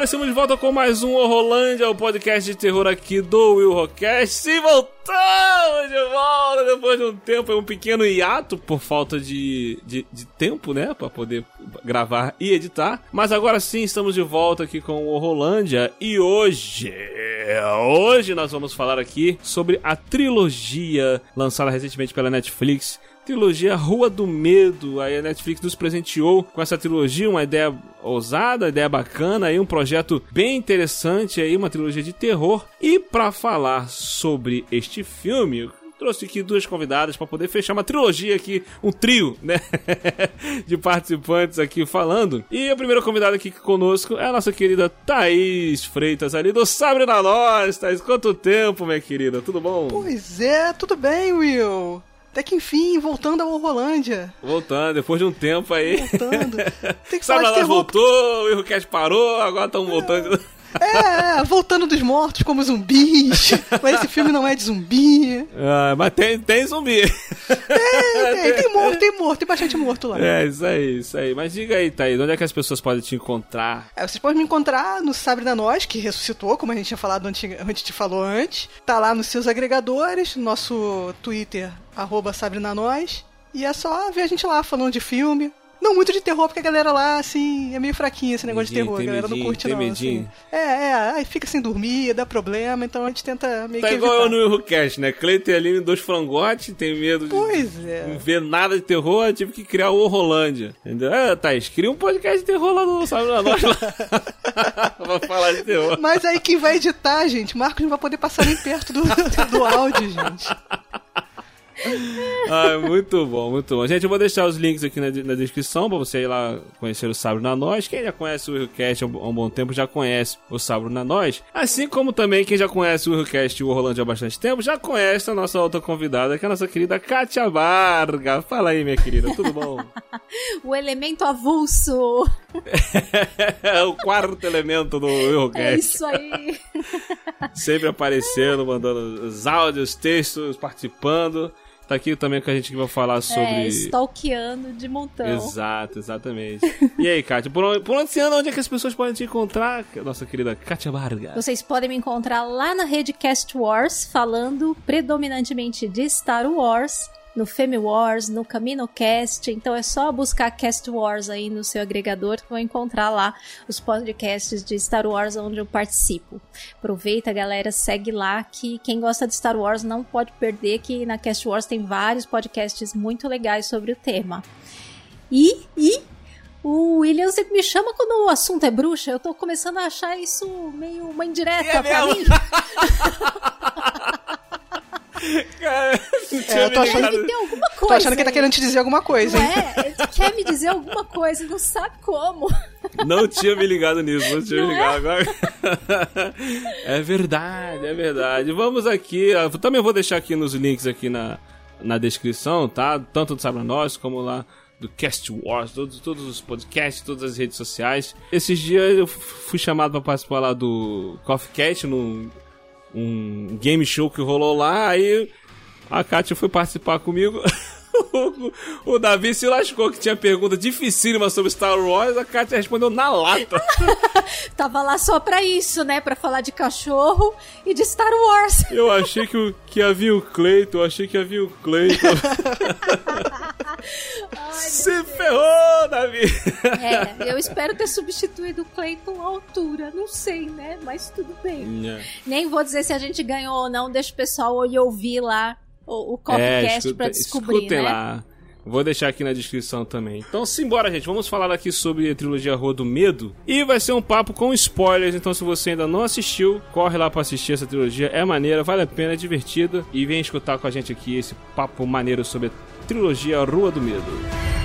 Galera, estamos de volta com mais um Horrolândia, o podcast de terror aqui do Will Rockcast. E voltamos de volta depois de um tempo, um pequeno hiato por falta de, de, de tempo, né, para poder gravar e editar. Mas agora sim, estamos de volta aqui com o Horrolândia e hoje, hoje nós vamos falar aqui sobre a trilogia lançada recentemente pela Netflix trilogia Rua do Medo. Aí a Netflix nos presenteou com essa trilogia, uma ideia ousada, ideia bacana, aí um projeto bem interessante aí, uma trilogia de terror. E para falar sobre este filme, trouxe aqui duas convidadas para poder fechar uma trilogia aqui, um trio, né? de participantes aqui falando. E a primeira convidada aqui conosco é a nossa querida Thaís Freitas, ali do Sabre na Nós. Thaís, quanto tempo, minha querida? Tudo bom? Pois é, tudo bem, Will. Até que enfim, voltando ao Rolândia. Voltando, depois de um tempo aí. Voltando. Tem que Sabe, nós voltou, o Errocast parou, agora estamos é. voltando. É, voltando dos mortos como zumbis. mas esse filme não é de zumbi. Ah, mas tem, tem zumbi. Tem, tem, tem morto, tem morto, tem bastante morto lá. É, isso aí, isso aí. Mas diga aí, Thaís, onde é que as pessoas podem te encontrar? É, vocês podem me encontrar no Sabre da Nós, que ressuscitou, como a gente tinha falado antes, a gente te falou antes. Tá lá nos seus agregadores, nosso Twitter, arroba Sabre na Nós. E é só ver a gente lá falando de filme, não muito de terror, porque a galera lá, assim, é meio fraquinha esse negócio medinho, de terror. A galera medinho, não curte, não. Medinho. Assim. É, é, aí fica sem dormir, dá problema, então a gente tenta meio tá que. Tá igual no Eurocast, né? Cleiton ali em dois frangotes, tem medo pois de é. não ver nada de terror, eu tive que criar o Horrolândia. Entendeu? É, Thaís, cria um podcast de terror lá no Sabe na Nós lá. pra falar de terror. Mas aí quem vai editar, gente, Marcos não vai poder passar nem perto do, do áudio, gente. Ah, muito bom, muito bom. Gente, eu vou deixar os links aqui na, na descrição pra você ir lá conhecer o Sabro na Nós. Quem já conhece o Willcast há um bom tempo já conhece o Sabro na Nós. Assim como também quem já conhece o Willcast e o Rolando há bastante tempo já conhece a nossa outra convidada, que é a nossa querida Kátia Varga. Fala aí, minha querida, tudo bom? o elemento avulso. o quarto elemento do Willcast. É isso aí. Sempre aparecendo, mandando os áudios, textos, participando. Tá aqui também com a gente que vai falar é, sobre. É, stalkeando de montão. Exato, exatamente. e aí, Kátia, por onde, por onde você anda? Onde é que as pessoas podem te encontrar? Nossa querida Kátia Varga. Vocês podem me encontrar lá na rede Cast Wars, falando predominantemente de Star Wars no Femi Wars, no CaminoCast. Então é só buscar Cast Wars aí no seu agregador que vão encontrar lá os podcasts de Star Wars onde eu participo. Aproveita, galera, segue lá que quem gosta de Star Wars não pode perder que na Cast Wars tem vários podcasts muito legais sobre o tema. E, e o William sempre me chama quando o assunto é bruxa. Eu tô começando a achar isso meio uma indireta é pra mim. Cara, é, eu tô achando, que tem alguma coisa. Tô achando que ele tá querendo te dizer alguma coisa, não? É, ele quer me dizer alguma coisa, não sabe como. Não tinha me ligado nisso, não tinha não me ligado é? agora. É verdade, é verdade. Vamos aqui, também vou deixar aqui nos links aqui na, na descrição, tá? Tanto do Sabe Nós como lá do Cast Wars, todos, todos os podcasts, todas as redes sociais. Esses dias eu fui chamado para participar lá do Coffee Cat, no um game show que rolou lá, aí a Kátia foi participar comigo. o, Davi se lascou que tinha pergunta dificílima sobre Star Wars, a Kátia respondeu na lata. Tava lá só pra isso, né? Pra falar de cachorro e de Star Wars. Eu achei que, o, que havia o Cleiton, eu achei que havia o Cleiton. Se ferrou, Davi! É, eu espero ter substituído o Cleiton à altura. Não sei, né? Mas tudo bem. É. Nem vou dizer se a gente ganhou ou não, deixa o pessoal ir ouvir lá o, o Copcast é, pra descobrir, escutem né? lá. Vou deixar aqui na descrição também. Então, simbora, gente. Vamos falar aqui sobre a trilogia Rua do Medo. E vai ser um papo com spoilers. Então, se você ainda não assistiu, corre lá para assistir essa trilogia. É maneira, vale a pena, é divertida. E vem escutar com a gente aqui esse papo maneiro sobre a trilogia Rua do Medo.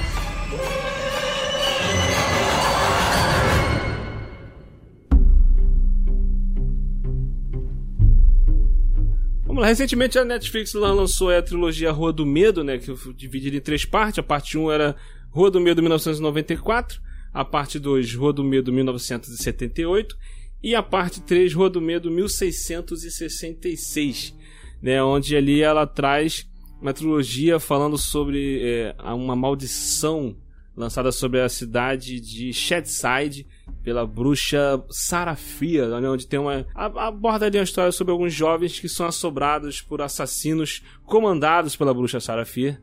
Vamos lá, recentemente a Netflix lançou a trilogia Rua do Medo, né? Que dividida em três partes. A parte 1 era Rua do Medo 1994, a parte 2 Rua do Medo 1978 e a parte 3 Rua do Medo 1666, né? Onde ali ela traz uma trilogia falando sobre é, uma maldição lançada sobre a cidade de Shedside pela bruxa Sarafia, né, onde tem uma aborda ali uma história sobre alguns jovens que são assombrados por assassinos comandados pela bruxa Sarafia,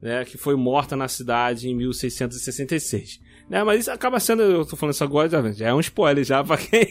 né, que foi morta na cidade em 1666. Né, mas isso acaba sendo, eu tô falando isso agora, já, já é um spoiler já pra quem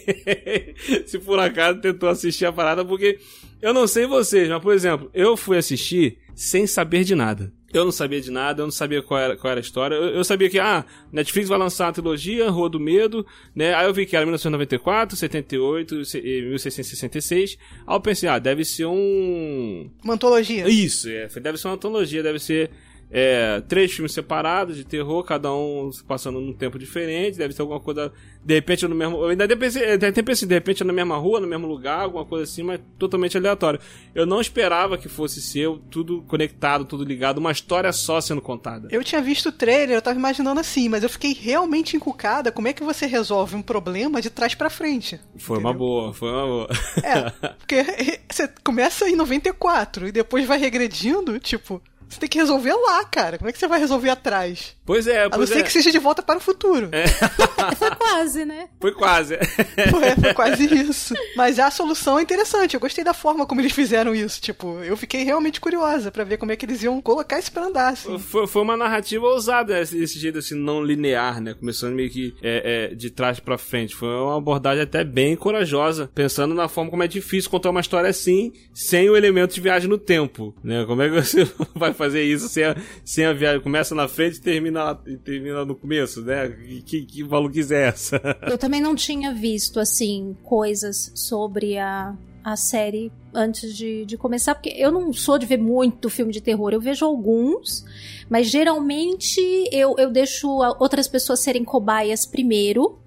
se por acaso tentou assistir a parada, porque eu não sei vocês, mas por exemplo, eu fui assistir sem saber de nada. Eu não sabia de nada, eu não sabia qual era, qual era a história. Eu, eu, sabia que, ah, Netflix vai lançar a trilogia, Rua do Medo, né? Aí eu vi que era 1994, 78 e 1666. Aí eu pensei, ah, deve ser um. Uma antologia. Isso, é, deve ser uma antologia, deve ser é, três filmes separados de terror, cada um passando num tempo diferente, deve ser alguma coisa, de repente no mesmo. Eu ainda pensei, até pensei, de repente na mesma rua, no mesmo lugar, alguma coisa assim, mas totalmente aleatório. Eu não esperava que fosse ser tudo conectado, tudo ligado, uma história só sendo contada. Eu tinha visto o trailer, eu tava imaginando assim, mas eu fiquei realmente encucada. Como é que você resolve um problema de trás para frente? Foi entendeu? uma boa, foi uma boa. É, porque você começa em 94 e depois vai regredindo, tipo, você tem que resolver lá, cara. Como é que você vai resolver atrás? Pois é, pois A não ser é. que seja de volta para o futuro. É. foi quase, né? Foi quase. Foi, foi quase isso. Mas a solução é interessante. Eu gostei da forma como eles fizeram isso. Tipo, eu fiquei realmente curiosa para ver como é que eles iam colocar isso pra andar, assim. Foi, foi uma narrativa ousada, esse jeito assim, não linear, né? Começando meio que é, é, de trás para frente. Foi uma abordagem até bem corajosa, pensando na forma como é difícil contar uma história assim, sem o elemento de viagem no tempo, né? Como é que você vai fazer isso sem a, sem a viagem? Começa na frente e termina, termina no começo, né? Que, que maluquice é essa? Eu também não tinha visto, assim, coisas sobre a, a série antes de, de começar, porque eu não sou de ver muito filme de terror, eu vejo alguns, mas geralmente eu, eu deixo outras pessoas serem cobaias primeiro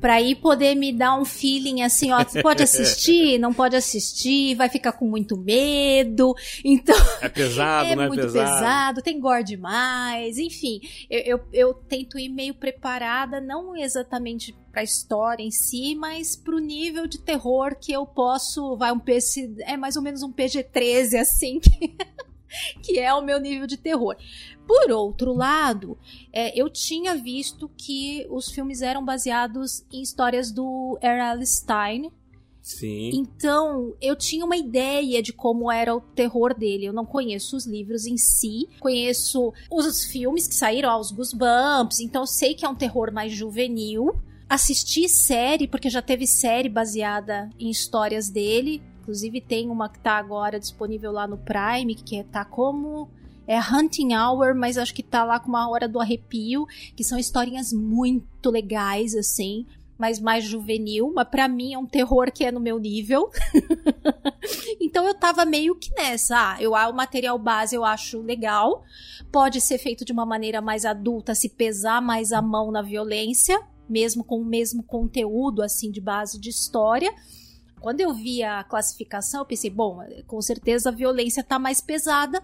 Pra aí poder me dar um feeling assim, ó, pode assistir, não pode assistir, vai ficar com muito medo. Então. É pesado, é não é muito pesado. pesado, tem gore demais, enfim. Eu, eu, eu tento ir meio preparada, não exatamente pra história em si, mas pro nível de terror que eu posso. Vai um PC. É mais ou menos um PG-13, assim. Que, que é o meu nível de terror. Por outro lado, é, eu tinha visto que os filmes eram baseados em histórias do R.L. Stein. Sim. Então, eu tinha uma ideia de como era o terror dele. Eu não conheço os livros em si, conheço os filmes que saíram, os Goosebumps, então eu sei que é um terror mais juvenil. Assisti série, porque já teve série baseada em histórias dele. Inclusive tem uma que tá agora disponível lá no Prime, que é, tá como é Hunting Hour, mas acho que tá lá com uma hora do arrepio, que são historinhas muito legais, assim, mas mais juvenil, mas para mim é um terror que é no meu nível. então eu tava meio que nessa, ah, eu o material base eu acho legal, pode ser feito de uma maneira mais adulta, se pesar mais a mão na violência, mesmo com o mesmo conteúdo assim de base de história. Quando eu vi a classificação, eu pensei, bom, com certeza a violência tá mais pesada,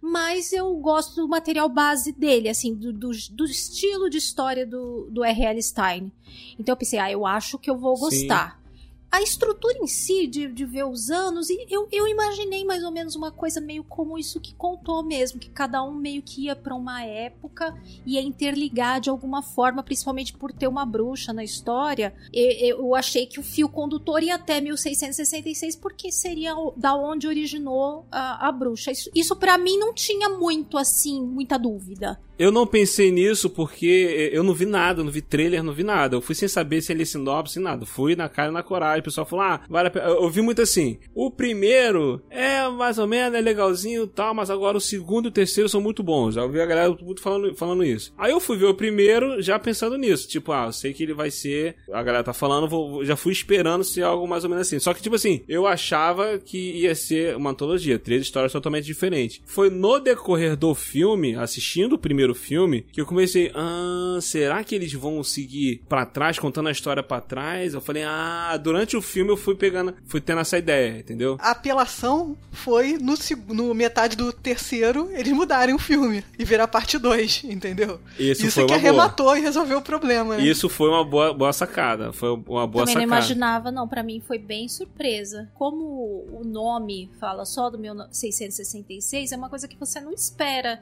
mas eu gosto do material base dele, assim, do, do, do estilo de história do, do R.L. Stein. Então eu pensei, ah, eu acho que eu vou gostar. Sim a estrutura em si, de, de ver os anos, e eu, eu imaginei mais ou menos uma coisa meio como isso que contou mesmo, que cada um meio que ia para uma época e ia interligar de alguma forma, principalmente por ter uma bruxa na história. Eu, eu achei que o fio condutor ia até 1666, porque seria da onde originou a, a bruxa. Isso, isso para mim não tinha muito, assim, muita dúvida. Eu não pensei nisso porque eu não vi nada, não vi trailer, não vi nada. Eu fui sem saber se ele é sinopse, nada. Fui na cara e na coragem. O pessoal falou, ah, vale. Eu vi muito assim. O primeiro é mais ou menos, é legalzinho e tal, mas agora o segundo e o terceiro são muito bons. Já ouvi a galera muito falando, falando isso. Aí eu fui ver o primeiro já pensando nisso. Tipo, ah, eu sei que ele vai ser. A galera tá falando, vou, já fui esperando ser algo mais ou menos assim. Só que, tipo assim, eu achava que ia ser uma antologia, três histórias totalmente diferentes. Foi no decorrer do filme, assistindo o primeiro filme que eu comecei, ah, será que eles vão seguir para trás, contando a história para trás? Eu falei, ah, durante durante o filme eu fui pegando, fui tendo essa ideia, entendeu? A apelação foi no, no metade do terceiro eles mudarem o filme e virar parte 2, entendeu? Isso Isso foi que uma boa. arrematou e resolveu o problema, né? Isso foi uma boa, boa sacada. Foi uma boa Também não sacada. imaginava, não. Pra mim foi bem surpresa. Como o nome fala só do 1666, é uma coisa que você não espera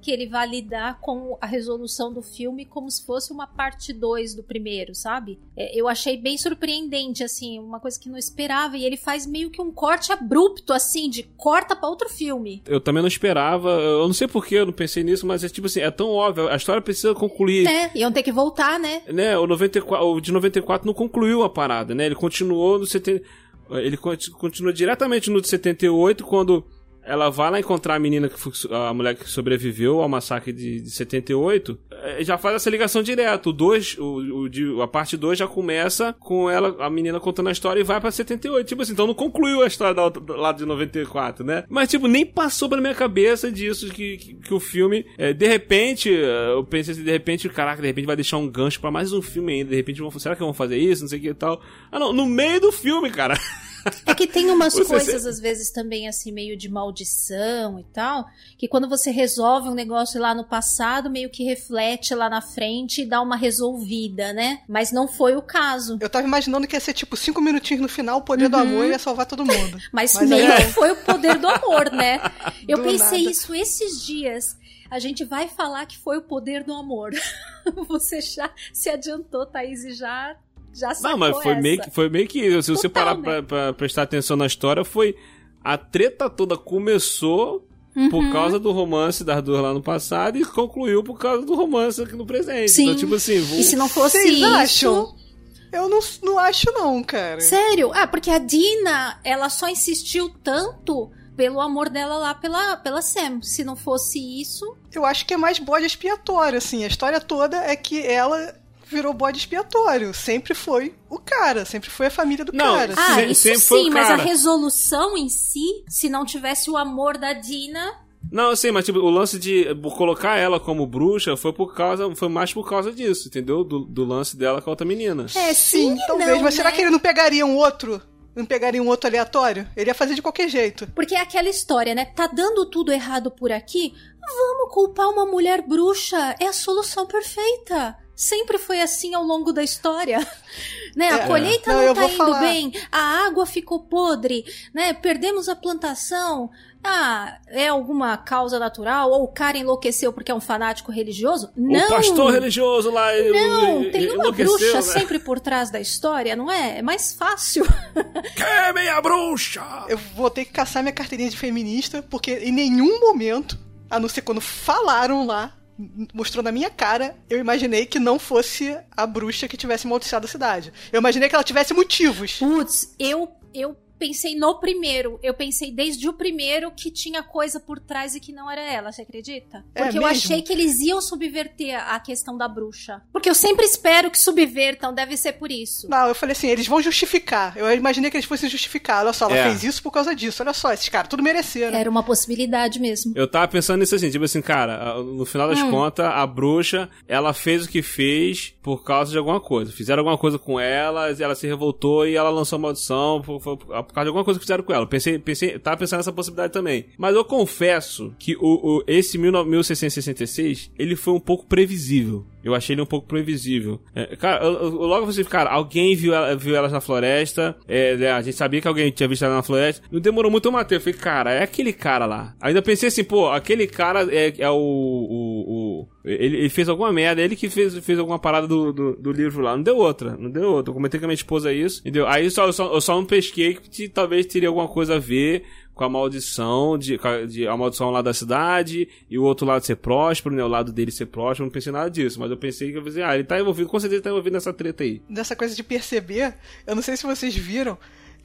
que ele vá lidar com a resolução do filme como se fosse uma parte 2 do primeiro, sabe? É, eu achei bem surpreendente, assim, uma coisa que não esperava. E ele faz meio que um corte abrupto, assim, de corta pra outro filme. Eu também não esperava, eu não sei porquê, eu não pensei nisso, mas é tipo assim, é tão óbvio, a história precisa concluir. É, iam ter que voltar, né? né, o, 94, o de 94 não concluiu a parada, né? Ele continuou no 70, ele conti- continua diretamente no de 78 quando ela vai lá encontrar a menina que foi, a mulher que sobreviveu ao massacre de, de 78, eh, já faz essa ligação direto. O 2, o, o a parte 2 já começa com ela, a menina contando a história e vai pra 78. Tipo assim, então não concluiu a história da, do lado de 94, né? Mas tipo, nem passou pela minha cabeça disso que, que, que o filme, eh, de repente, eh, eu pensei assim, de repente, caraca, de repente vai deixar um gancho pra mais um filme ainda, de repente vão, será que vão fazer isso, não sei o que e tal. Ah não, no meio do filme, cara. É que tem umas Você- coisas, às vezes, também, assim, meio de maldição e tal, que quando você resolve um negócio lá no passado, meio que reflete lá na frente e dá uma resolvida, né? Mas não foi o caso. Eu tava imaginando que ia ser tipo cinco minutinhos no final, o poder do Uhum. amor ia salvar todo mundo. Mas, Mas meio é. que foi o poder do amor, né? Eu Do pensei nada. isso esses dias. A gente vai falar que foi o poder do amor. Você já se adiantou, Thaís, e já, já sacou Não, mas foi essa. meio, que, foi meio que. Se você parar pra, pra prestar atenção na história, foi. A treta toda começou por Uhum. causa do romance das duas lá no passado e concluiu por causa do romance aqui no presente. Sim. Então, tipo assim, vou- E se não fosse Vocês isso... acham? Eu não, não acho não, cara. Sério? Ah, porque a Dina, ela só insistiu tanto pelo amor dela lá pela, pela Sam. Se não fosse isso. Eu acho que é mais bode expiatório, assim. A história toda é que ela virou bode expiatório. Sempre foi o cara, sempre foi a família do Não, cara. Ah, isso sempre foi o sim, mas a cara. resolução em si, se não tivesse o amor da Dina. Não, assim, mas tipo, o lance de colocar ela como bruxa foi por causa. Foi mais por causa disso, entendeu? Do, do lance dela com a outra menina. É, sim, Sim, talvez. não, mas será né? que ele não pegaria um outro? Não pegaria um outro aleatório? Ele ia fazer de qualquer jeito. Porque é aquela história, né? Tá dando tudo errado por aqui? Vamos culpar uma mulher bruxa. É a solução perfeita. Sempre foi assim ao longo da história. Né? A É. colheita Não, não, tá indo falar. bem, a água ficou podre, né? Perdemos a plantação. Ah, é alguma causa natural? Ou o cara enlouqueceu porque é um fanático religioso? Não! O pastor religioso lá. ele- Não, ele- tem uma bruxa né? sempre por trás da história, não é? É mais fácil. Queimem a bruxa! Eu vou ter que caçar minha carteirinha de feminista, porque em nenhum momento, a não ser quando falaram lá, mostrou na minha cara, eu imaginei que não fosse a bruxa que tivesse amaldiçoado a cidade. Eu imaginei que ela tivesse motivos. Putz, eu, eu pensei no primeiro. Eu pensei desde o primeiro que tinha coisa por trás e que não era ela, você acredita? É Porque eu mesmo? achei que eles iam subverter a a questão da bruxa. Porque eu sempre espero que subvertam, deve ser por isso. Não, eu falei assim, eles vão justificar. Eu imaginei que eles fossem justificar. Olha só, ela É. fez isso por causa disso. Olha só, esses caras tudo mereceram. Era uma possibilidade mesmo. Eu tava pensando nisso assim, tipo assim, cara, no final das Hum. contas, a bruxa, ela fez o que fez por causa de alguma coisa. Fizeram alguma coisa com ela, ela se revoltou e ela lançou maldição por, por- por causa de alguma coisa que fizeram com ela. Pensei, pensei, tava pensando nessa possibilidade também. Mas eu confesso que o, o- esse 19- 1666, ele foi um pouco previsível. Eu achei ele um pouco previsível. É, cara, eu, eu- logo você, cara, alguém viu, ela, viu elas na floresta. é, né, a gente sabia que alguém tinha visto ela na floresta. Não demorou muito eu matei. Eu falei, cara, é aquele cara lá. Ainda pensei assim, pô, aquele cara é, é o. o, o- ele, ele fez alguma merda, ele que fez, fez alguma parada do, do, do livro lá. Não deu outra, não deu outra. Eu comentei com a minha esposa isso, entendeu? Aí só, eu, só, eu só não pesquei que talvez teria alguma coisa a ver com a maldição de, de a maldição lá da cidade e o outro lado ser próspero, né? O lado dele ser próspero, não pensei nada disso, mas eu pensei que eu pensei, ah, ele tá envolvido, com certeza tá envolvido nessa treta aí. Dessa coisa de perceber, eu não sei se vocês viram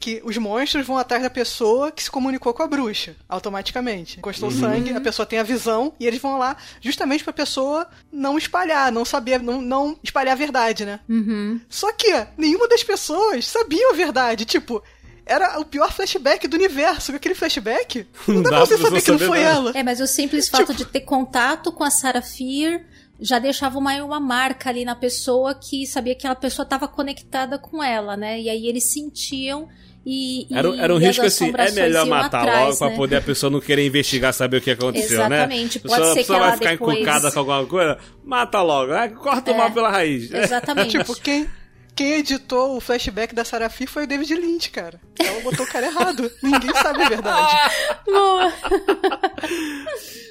que os monstros vão atrás da pessoa que se comunicou com a bruxa, automaticamente. Encostou o sangue, a pessoa tem a visão, e eles vão lá justamente pra pessoa não espalhar, não saber, não, não espalhar a verdade, né? Uhum. Só que nenhuma das pessoas sabiam a verdade. Tipo, era o pior flashback do universo. Aquele flashback, não, dá dá pra você saber que não foi nada. ela. É, mas o simples fato de ter contato com a Sarah Fear já deixava uma, uma marca ali na pessoa que sabia que a pessoa estava conectada com ela, né? E aí eles sentiam e, era, era um e risco assim, é melhor matar atrás, logo pra né? poder a pessoa não querer investigar, saber o que aconteceu, Exatamente. né? Pode a ser pessoa vai ficar depois... encucada com alguma coisa, mata logo, né? corta o É. mal pela raiz. Exatamente. Tipo, quem, quem editou o flashback da Sarafi foi o David Lynch, cara. Ela botou o cara errado. Ninguém sabe a verdade. Boa.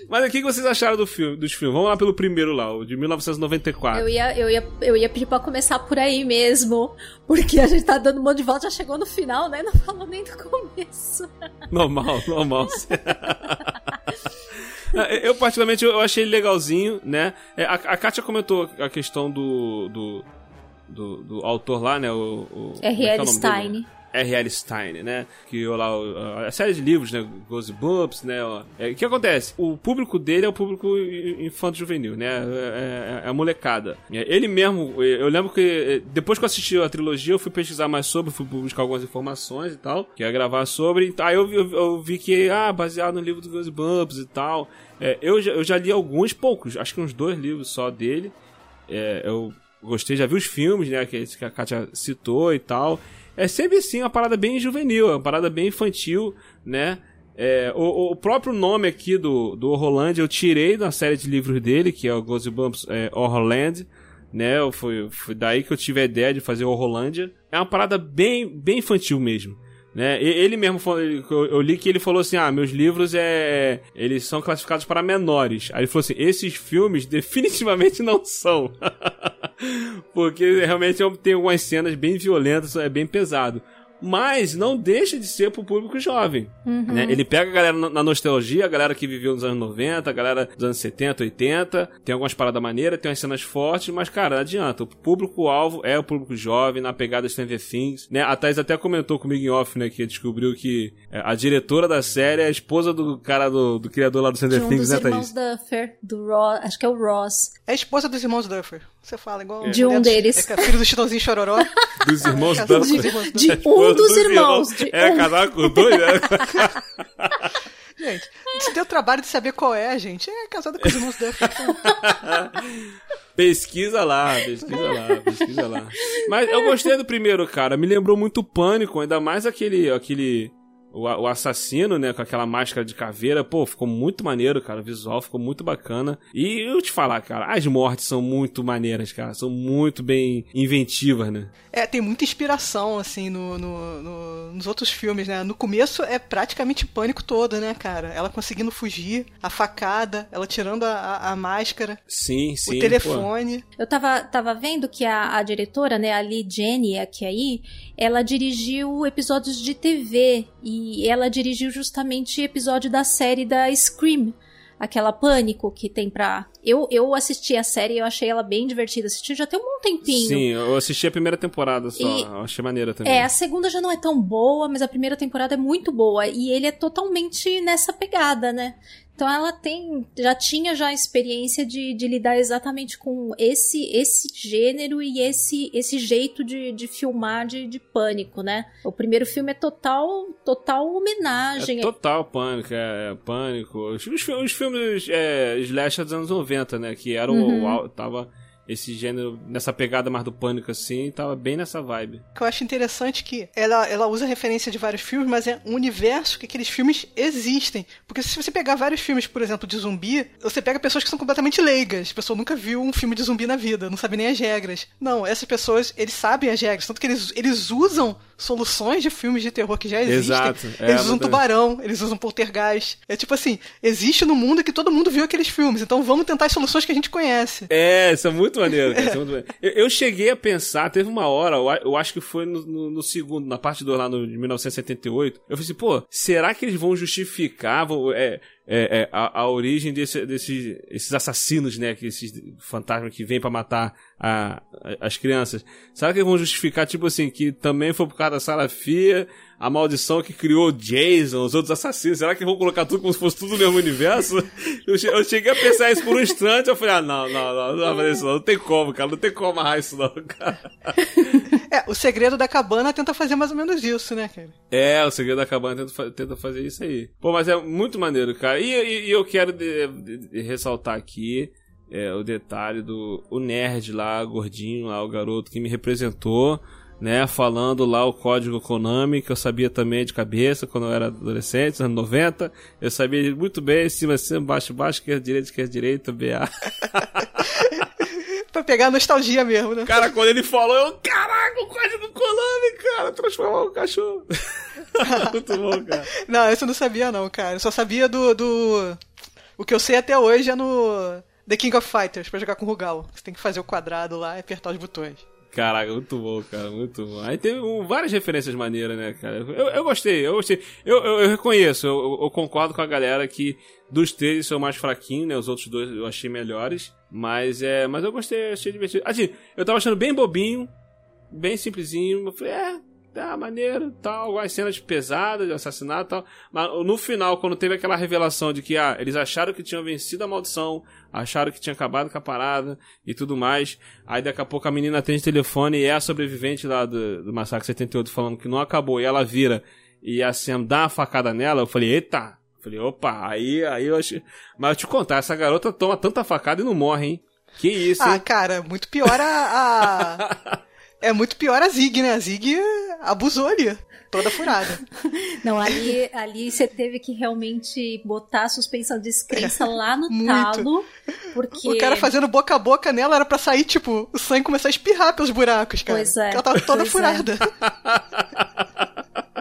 Mas o que vocês acharam do filme, dos filmes? Vamos lá pelo primeiro lá, o de 1994. Eu ia, eu, ia, eu ia pedir pra começar por aí mesmo. Porque a gente tá dando um monte de volta, já chegou no final, né? Não falou nem do começo. Normal, normal. eu, particularmente, eu achei ele legalzinho, né? É, A, a Kátia comentou a questão do, do, do, do autor lá, né? O, o, como é é R.L. Stein. R.L. Stein, né? Que lá, a série de livros, né? Goosebumps, né? É, O que acontece? O público dele é o público infanto-juvenil, né? É, é- é a molecada. É, Ele mesmo, eu lembro que depois que eu assisti a trilogia, eu fui pesquisar mais sobre, fui buscar algumas informações e tal, que ia gravar sobre. Aí eu, vi- eu, eu vi que, ah, baseado no livro do Goosebumps e tal. É, eu, já, eu já li alguns, poucos, acho que uns dois livros só dele. É, eu gostei, já vi os filmes, né, que, que a Katia citou e tal. É sempre assim, uma parada bem juvenil, uma parada bem infantil, né? É, o, o próprio nome aqui do, do Horrorland eu tirei da série de livros dele, que é o Goosebumps é, Horrorland, né? Foi, foi daí que eu tive a ideia de fazer o Horrorlandia. É uma parada bem, bem infantil mesmo. Né? Ele mesmo eu li que ele falou assim: ah, meus livros é. Eles são classificados para menores. Aí ele falou assim: esses filmes definitivamente não são. Porque realmente tem algumas cenas bem violentas, é bem pesado. Mas não deixa de ser pro público jovem. né? Ele pega a galera na- nostalgia, a galera que viveu nos anos 90, a galera dos anos 70, 80. Tem algumas paradas maneiras, tem umas cenas fortes, mas, cara, não adianta. O público-alvo é o público jovem, na pegada Stranger Things. Né? A Thais até comentou comigo em off, né, que descobriu que é, a diretora da série é a esposa do cara do, do criador lá do De Stranger um Things, dos né, irmãos Thaís? Duffer, do Ross, acho que é o Ross. É a esposa dos irmãos Duffer. Você fala igual. De um deles. É filho do Chitãozinho Chororó. Dos irmãos Casado dos irmãos De Duffer. um dos irmãos. De É, um. casado com dois, né? Gente, se deu trabalho de saber qual é, gente, é casada com os irmãos. Então, Pesquisa lá, pesquisa lá, pesquisa lá. Mas eu gostei do primeiro, cara. Me lembrou muito Pânico, ainda mais aquele. aquele o, o assassino, né, com aquela máscara de caveira. Pô, ficou muito maneiro, cara. O visual ficou muito bacana. E eu te falar, cara, as mortes são muito maneiras, cara. São muito bem inventivas, né? É, tem muita inspiração, assim, no, no- no- nos outros filmes, né? No começo é praticamente pânico todo, né, cara? Ela conseguindo fugir, a facada, ela tirando a, a- máscara, Sim, sim. o pô. telefone. Eu tava, tava vendo que a, a diretora, né, a Lee Jenny, aqui aí, ela dirigiu episódios de TV e ela dirigiu justamente episódio da série da Scream, aquela Pânico que tem pra... Eu, eu assisti a série e eu achei ela bem divertida, assisti já tem um tempinho. Sim, eu assisti a primeira temporada só. E- Eu achei maneira também. É, a segunda já não é tão boa, mas a primeira temporada é muito boa. E ele é totalmente nessa pegada, né? Então ela tem, já tinha já a experiência de, de lidar exatamente com esse esse gênero e esse esse jeito de, de filmar de, de pânico, né? O primeiro filme é total total homenagem. É total pânico, é, é pânico. Os, os fi- os filmes é, slasher dos anos 90, né? Que era o, Uhum. o tava esse gênero, nessa pegada mais do pânico assim, tava bem nessa vibe. O que eu acho interessante é que ela, ela usa referência de vários filmes, mas é um universo que aqueles filmes existem. Porque se você pegar vários filmes, por exemplo, de zumbi, você pega pessoas que são completamente leigas. A pessoa nunca viu um filme de zumbi na vida, não sabe nem as regras. Não, essas pessoas, eles sabem as regras, tanto que eles, eles usam soluções de filmes de terror que já existem. Exato, é, eles usam tubarão, eles usam poltergeist. É tipo assim, existe no mundo que todo mundo viu aqueles filmes, então vamos tentar as soluções que a gente conhece. É, isso é muito maneiro, cara, é muito maneiro. Eu, eu cheguei a pensar, teve uma hora, eu, acho que foi no, no- no segundo, na parte 2 lá no, de 1978, eu falei assim, pô, será que eles vão justificar vão, é, é, é, a, a origem desse, desses esses assassinos, né, que esses fantasmas que vêm pra matar a- a- as crianças? Será que eles vão justificar, tipo assim, que também foi por causa da Salafia, a maldição que criou o Jason, os outros assassinos? Será que vão colocar tudo como se fosse tudo no mesmo universo? Eu, che- eu cheguei a pensar isso por um instante, eu falei, ah, não, não, não, não vai isso não, não tem como, cara, não tem como amarrar isso não, cara. É, o segredo da cabana tenta fazer mais ou menos isso, né, cara? É, o segredo da cabana tenta, tenta fazer isso aí. Pô, mas é muito maneiro, cara. E, e- e eu quero de- de- de ressaltar aqui é, o detalhe do o nerd lá, gordinho lá, o garoto que me representou, né, falando lá o código Konami, que eu sabia também de cabeça quando eu era adolescente, nos anos 90. Eu sabia muito bem, cima, cima, baixo, baixo, esquerda, direita, esquerda, direita, BA. pra pegar a nostalgia mesmo, né? Cara, quando ele falou, eu, caraca, o código Konami, cara, transformou o cachorro. muito bom, cara. Não, isso eu não sabia não, cara. Eu só sabia do, do... O que eu sei até hoje é no The King of Fighters, pra jogar com o Rugal. Você tem que fazer o quadrado lá e apertar os botões. Caraca, muito bom, cara, muito bom. Aí teve um, várias referências maneiras, né, cara? Eu, eu gostei, eu gostei. Eu, eu, eu reconheço, eu, eu, concordo com a galera que dos três são mais fraquinhos, né? Os outros dois eu achei melhores. Mas é. Mas eu gostei, achei divertido. Assim, eu tava achando bem bobinho, bem simplesinho. Eu falei, é, tá maneiro, tal, algumas cenas pesadas de assassinato e tal. Mas no final, quando teve aquela revelação de que ah, eles acharam que tinham vencido a maldição, acharam que tinha acabado com a parada e tudo mais. Aí daqui a pouco a menina atende telefone e é a sobrevivente lá do, do Massacre 78 falando que não acabou e ela vira e a Sam dá uma facada nela. Eu falei, eita! Eu falei, opa, aí, aí eu achei. Mas eu te contar, essa garota toma tanta facada e não morre, hein? Que isso, Ah, hein? cara, muito pior a... a... é muito pior a Zig, né? A Zig abusou ali toda furada. Não, ali, ali você teve que realmente botar a suspensão de descrença lá no Muito. talo, porque... O cara fazendo boca a boca nela era pra sair, tipo, o sangue começar a espirrar pelos buracos, cara. Pois é. Ela tava toda pois furada. É.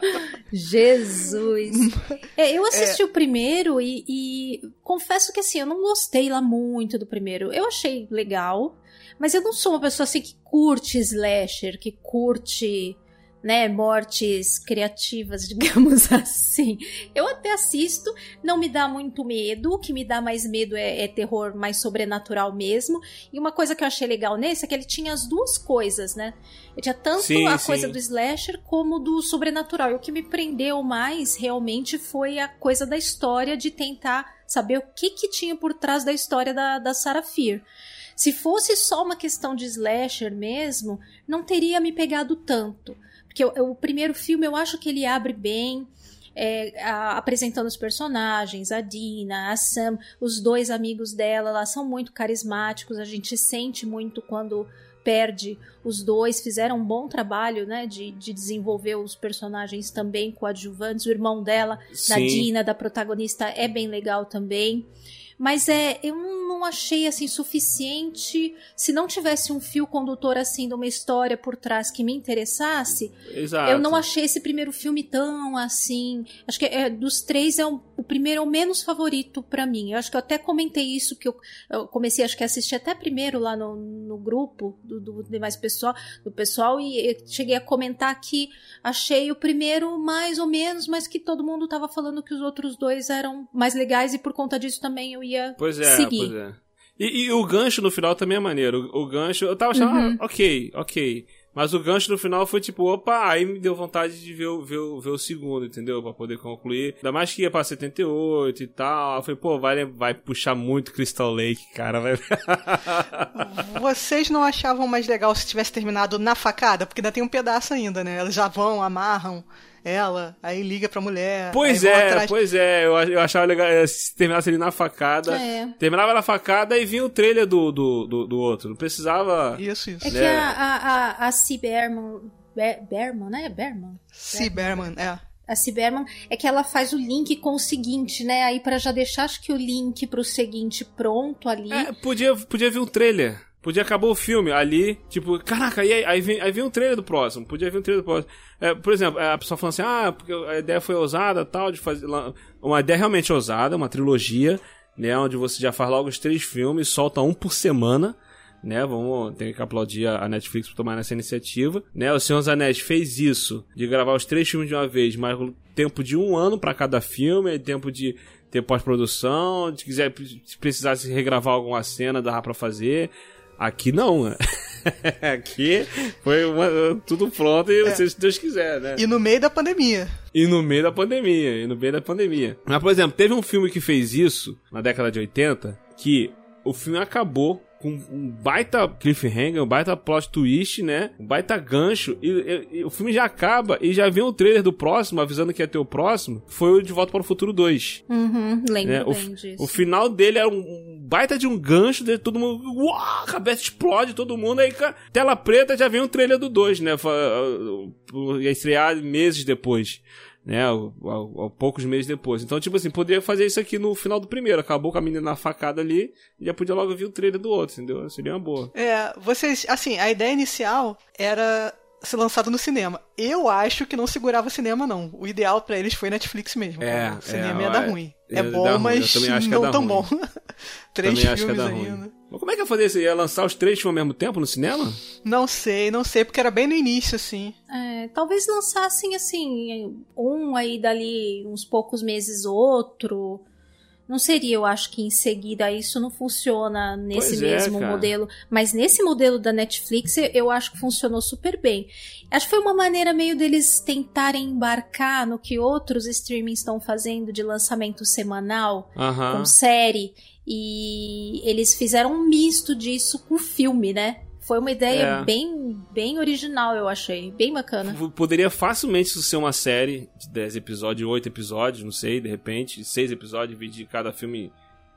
Jesus! É, eu assisti é. o primeiro e, e, confesso que assim, eu não gostei lá muito do primeiro. Eu achei legal, mas eu não sou uma pessoa assim que curte slasher, que curte né, mortes criativas, digamos assim. Eu até assisto, não me dá muito medo, o que me dá mais medo é, é, terror mais sobrenatural mesmo. E uma coisa que eu achei legal nesse é que ele tinha as duas coisas, né? Ele tinha tanto sim, a sim. coisa do slasher como do sobrenatural. E o que me prendeu mais realmente foi a coisa da história de tentar saber o que que tinha por trás da história da, da Sarah Fear. Se fosse só uma questão de slasher mesmo, não teria me pegado tanto. Porque o, o primeiro filme eu acho que ele abre bem. É, a, apresentando os personagens, a Dina, a Sam, os dois amigos dela lá são muito carismáticos, a gente sente muito quando perde os dois, fizeram um bom trabalho, né, de, de desenvolver os personagens também coadjuvantes, o irmão dela, Sim. da Dina, da protagonista, é bem legal também. Mas é, eu não achei assim suficiente. Se não tivesse um fio condutor assim de uma história por trás que me interessasse, Exato. eu não achei esse primeiro filme tão assim. Acho que é, dos três é o, o primeiro é o menos favorito para mim. Eu acho que eu até comentei isso que eu, eu, comecei acho que a assistir até primeiro lá no, no grupo do, do demais pessoal, do pessoal e cheguei a comentar que achei o primeiro mais ou menos, mas que todo mundo tava falando que os outros dois eram mais legais e por conta disso também eu ia pois é, seguir. Pois é. E, e, o gancho no final também é maneiro. O, o gancho, eu tava achando, uhum. ah, ok, ok. Mas o gancho no final foi tipo, opa, aí me deu vontade de ver, ver, ver o segundo, entendeu? Pra poder concluir. Ainda mais que ia pra 78 e tal. Eu falei, pô, vai, vai puxar muito Crystal Lake, cara. Vai... Vocês não achavam mais legal se tivesse terminado na facada? Porque ainda tem um pedaço ainda, né? Eles já vão, amarram ela, aí liga pra mulher. Pois é, atrás... pois é, eu, eu achava legal eh, se terminasse ali na facada. É. Terminava na facada e vinha o trailer do, do, do, do outro. Não precisava. Isso, isso. É né? que a, a, a C. Berman. Berman, né? Berman? C. Berman, é a Ciberman é que ela faz o link com o seguinte, né? Aí para já deixar acho que o link pro seguinte pronto ali. É, podia, podia vir um trailer. Podia acabar o filme ali, tipo, caraca, aí, aí, vem, aí vem um trailer do próximo. Podia vir um trailer do próximo. É, por exemplo, a pessoa falando assim, ah, porque a ideia foi ousada tal, de fazer. Uma ideia realmente ousada, uma trilogia, né? Onde você já faz logo os três filmes, solta um por semana. Né, vamos ter que aplaudir a Netflix por tomar essa iniciativa. Né, o Senhor dos Anéis fez isso, de gravar os três filmes de uma vez, mas tempo de um ano para cada filme, tempo de ter pós-produção, se quiser, se precisasse regravar alguma cena, dá para fazer. Aqui não, né? Aqui foi uma, tudo pronto e é. se Deus quiser, né? E no meio da pandemia. E no meio da pandemia, e no meio da pandemia. Mas, por exemplo, teve um filme que fez isso na década de 80 que o filme acabou com um baita cliffhanger, um baita plot twist, né? Um baita gancho. E, e, e, o filme já acaba e já vem o trailer do próximo, avisando que ia ter o próximo. Foi o De Volta para o Futuro 2. Uhum, lembro né? bem o, disso. O final dele era um baita de um gancho, de todo mundo. Uau, a cabeça explode, todo mundo. Aí, tela preta, já vem o trailer do 2, né? Ia estrear meses depois né, poucos meses depois. Então, tipo assim, poderia fazer isso aqui no final do primeiro. Acabou com a menina na facada ali e já podia logo ver o trailer do outro, entendeu? Seria uma boa. É, vocês, assim, a ideia inicial era ser lançado no cinema. Eu acho que não segurava cinema, não. O ideal para eles foi Netflix mesmo. É, o cinema é, ia dar ruim. É bom, ruim. mas não tão ruim. bom. Três também filmes ainda. ruim. Mas como é que ia fazer isso? Ia lançar os três filmes ao mesmo tempo no cinema? Não sei, não sei, porque era bem no início, assim. É, talvez lançassem, assim, um aí dali uns poucos meses outro. Não seria, eu acho que em seguida isso não funciona nesse Pois é, mesmo cara. modelo. Mas nesse modelo da Netflix eu- acho que funcionou super bem. Acho que foi uma maneira meio deles tentarem embarcar no que outros streamings estão fazendo de lançamento semanal Aham. com série. E eles fizeram um misto disso com filme, né? Foi uma ideia É. bem, bem original, eu achei. Bem bacana. Poderia facilmente isso ser uma série de 10 episódios, 8 episódios, não sei, de repente, 6 episódios, dividir cada filme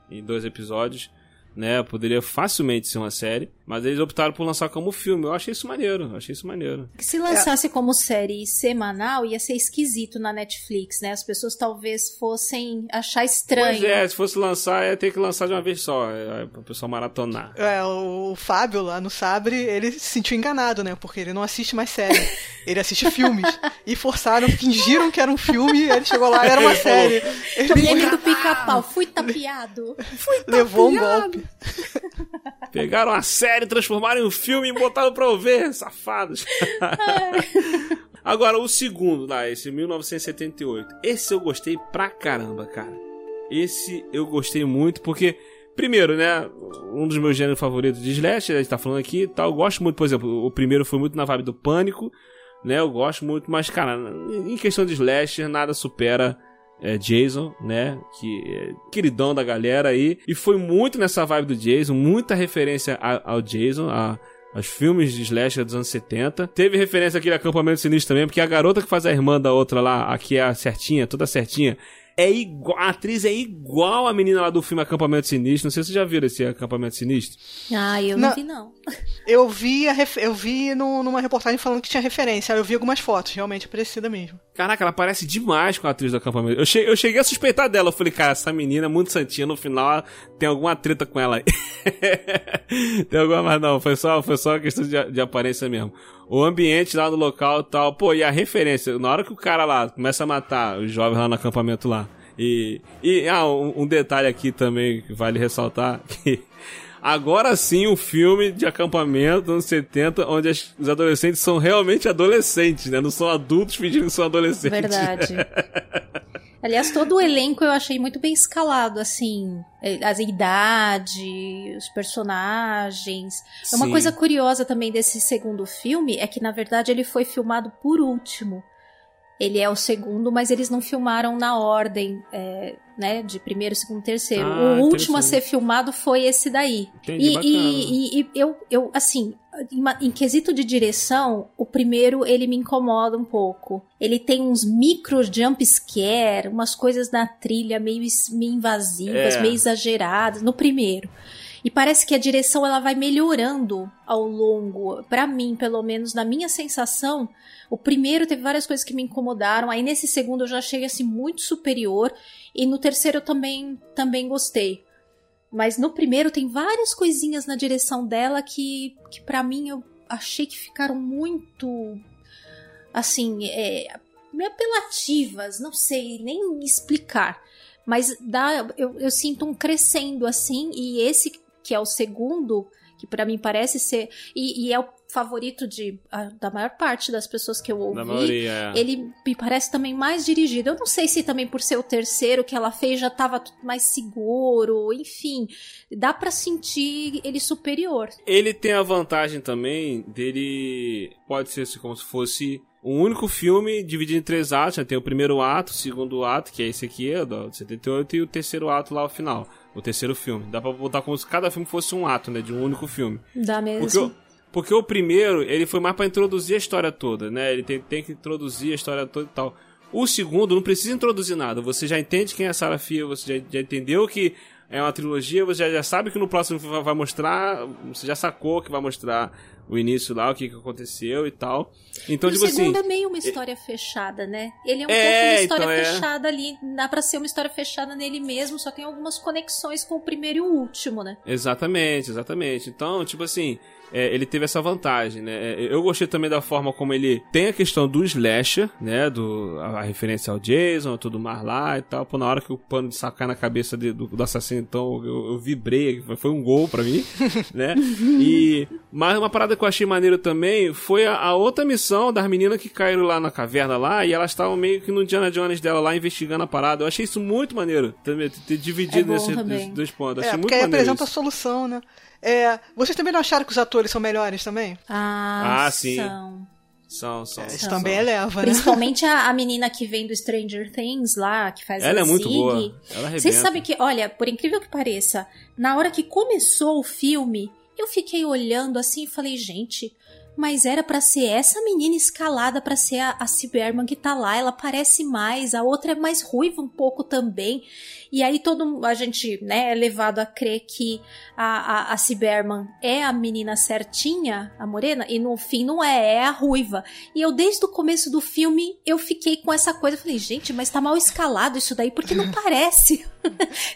em dois episódios, né? Poderia facilmente ser uma série, mas eles optaram por lançar como filme. Eu achei isso maneiro, eu achei isso maneiro. Se lançasse como série semanal, ia ser esquisito na Netflix, né? As pessoas talvez fossem achar estranho. Pois é, se fosse lançar, ia ter que lançar de uma vez só, é, pra pessoal maratonar. É, o Fábio lá no Sabre, ele se sentiu enganado, né? Porque ele não assiste mais série. Ele assiste filmes. E forçaram, fingiram que era um filme, e ele chegou lá e era uma Ele série. Ele Meme do pica-pau, fui tapeado. levou um golpe. Pegaram a série, transformaram em um filme e botaram pra eu ver, safados. Agora, o segundo lá, esse 1978. Esse eu gostei pra caramba, cara. Esse eu gostei muito porque, primeiro, né, um dos meus gêneros favoritos de Slash, a gente tá falando aqui e tal. Eu gosto muito, por exemplo, o primeiro foi muito na vibe do Pânico, né, eu gosto muito, mas, cara, em questão de Slasher, nada supera é, Jason, né? Que é queridão da galera aí. E foi muito nessa vibe do Jason, muita referência a- ao Jason, a, aos filmes de slasher dos anos 70. Teve referência àquele acampamento sinistro também, porque a garota que faz a irmã da outra lá, aqui é a certinha, toda certinha. É igual, a atriz é igual a menina lá do filme Acampamento Sinistro. Não sei se vocês já viram esse Acampamento Sinistro. Ah, eu não, Não. vi, não. Eu vi, ref- eu vi no- numa reportagem falando que tinha referência. Eu vi algumas fotos, realmente parecida mesmo. Caraca, ela parece demais com a atriz do acampamento. Eu cheguei, eu cheguei a suspeitar dela. Eu falei, cara, essa menina é muito santinha. No final tem alguma treta com ela aí. tem alguma, mas não, foi só, foi só questão de, de aparência mesmo. O ambiente lá no local e tal. Pô, e a referência. Na hora que o cara lá começa a matar os jovens lá no acampamento lá. E, e ah, um, um detalhe aqui também que vale ressaltar. Que Agora sim, um filme de acampamento dos anos 70, onde as- os adolescentes são realmente adolescentes, né? Não são adultos fingindo que são adolescentes. Verdade. Aliás, todo o elenco eu achei muito bem escalado, assim, eh, as idade, os personagens. É Uma Sim. coisa curiosa também desse segundo filme é que, na verdade, ele foi filmado por último. Ele é o segundo, mas eles não filmaram na ordem, eh, né, de primeiro, segundo, terceiro. Ah, o último a ser filmado foi esse daí. Entendi, E, e- e- e eu, eu, assim, em, em quesito de direção, o primeiro ele me incomoda um pouco. Ele tem uns micro jump scare, umas coisas na trilha meio, meio invasivas, É. meio exageradas, no primeiro. E parece que a direção ela vai melhorando ao longo. Pra mim, pelo menos, na minha sensação, o primeiro teve várias coisas que me incomodaram. Aí nesse segundo eu já achei assim muito superior. E no terceiro eu também, também gostei. Mas no primeiro tem várias coisinhas na direção dela que, que para mim eu achei que ficaram muito. Assim, é, meio apelativas, não sei nem explicar. Mas dá, eu, eu sinto um crescendo assim, e esse que é o segundo, que pra mim parece ser. E, e é o favorito de, a- da maior parte das pessoas que eu ouvi. Na maioria, é. Ele me parece também mais dirigido. Eu não sei se também por ser o terceiro que ela fez já tava tudo mais seguro, enfim. Dá pra sentir ele superior. Ele tem a vantagem também dele. Pode ser assim, como se fosse um único filme dividido em três atos. né? Tem o primeiro ato, o segundo ato, que é esse aqui, é do 78, e o terceiro ato lá ao final. O terceiro filme. Dá pra botar como se cada filme fosse um ato, né? De um único filme. Dá mesmo. Porque o, porque o primeiro, ele foi mais pra introduzir a história toda, né? Ele tem, tem que introduzir a história toda e tal. O segundo não precisa introduzir nada. Você já entende quem é a Sarah Fia, você já, já entendeu que é uma trilogia, você já, já sabe que no próximo vai, vai mostrar, você já sacou que vai mostrar o início lá, o que, que aconteceu e tal. Então, e tipo o segundo assim. é meio uma história fechada, né? Ele é um É, pouco uma história então é. fechada ali. Dá pra ser uma história fechada nele mesmo, só tem algumas conexões com o primeiro e o último, né? Exatamente, exatamente. Então, tipo assim, é, ele teve essa vantagem, né? É, Eu gostei também da forma como ele tem a questão do slasher, né? Do, a, a referência ao Jason, tudo mais lá e tal. Pô, na hora que o pano de sacar na cabeça de- do, do assassino, então eu, eu vibrei, foi- um gol pra mim, né? E mas uma parada que eu achei maneiro também foi a, a outra missão das meninas que caíram lá na caverna lá e elas estavam meio que no Indiana Jones dela lá investigando a parada. Eu achei isso muito maneiro, também ter dividido É nesses dois pontos. É, Achei porque muito aí maneiro apresenta a isso. solução, né? É, vocês também não acharam que os atores são melhores também? Ah, Ah, sim. são. São, são. Isso são. também eleva, né? Principalmente a, a menina que vem do Stranger Things lá, que faz Ela é muito Zig. boa. Ela arrebenta. Vocês sabem que, olha, por incrível que pareça, na hora que começou o filme, eu fiquei olhando assim e falei, gente, mas era pra ser essa menina escalada pra ser a, a Cyberman que tá lá, ela parece mais, a outra é mais ruiva um pouco também. E aí todo a gente, né, é levado a crer que a, a, a Cyberman é a menina certinha, a morena, e no fim não é, é a ruiva. E eu, desde o começo do filme, eu fiquei com essa coisa. Falei, gente, mas tá mal escalado isso daí, porque não parece.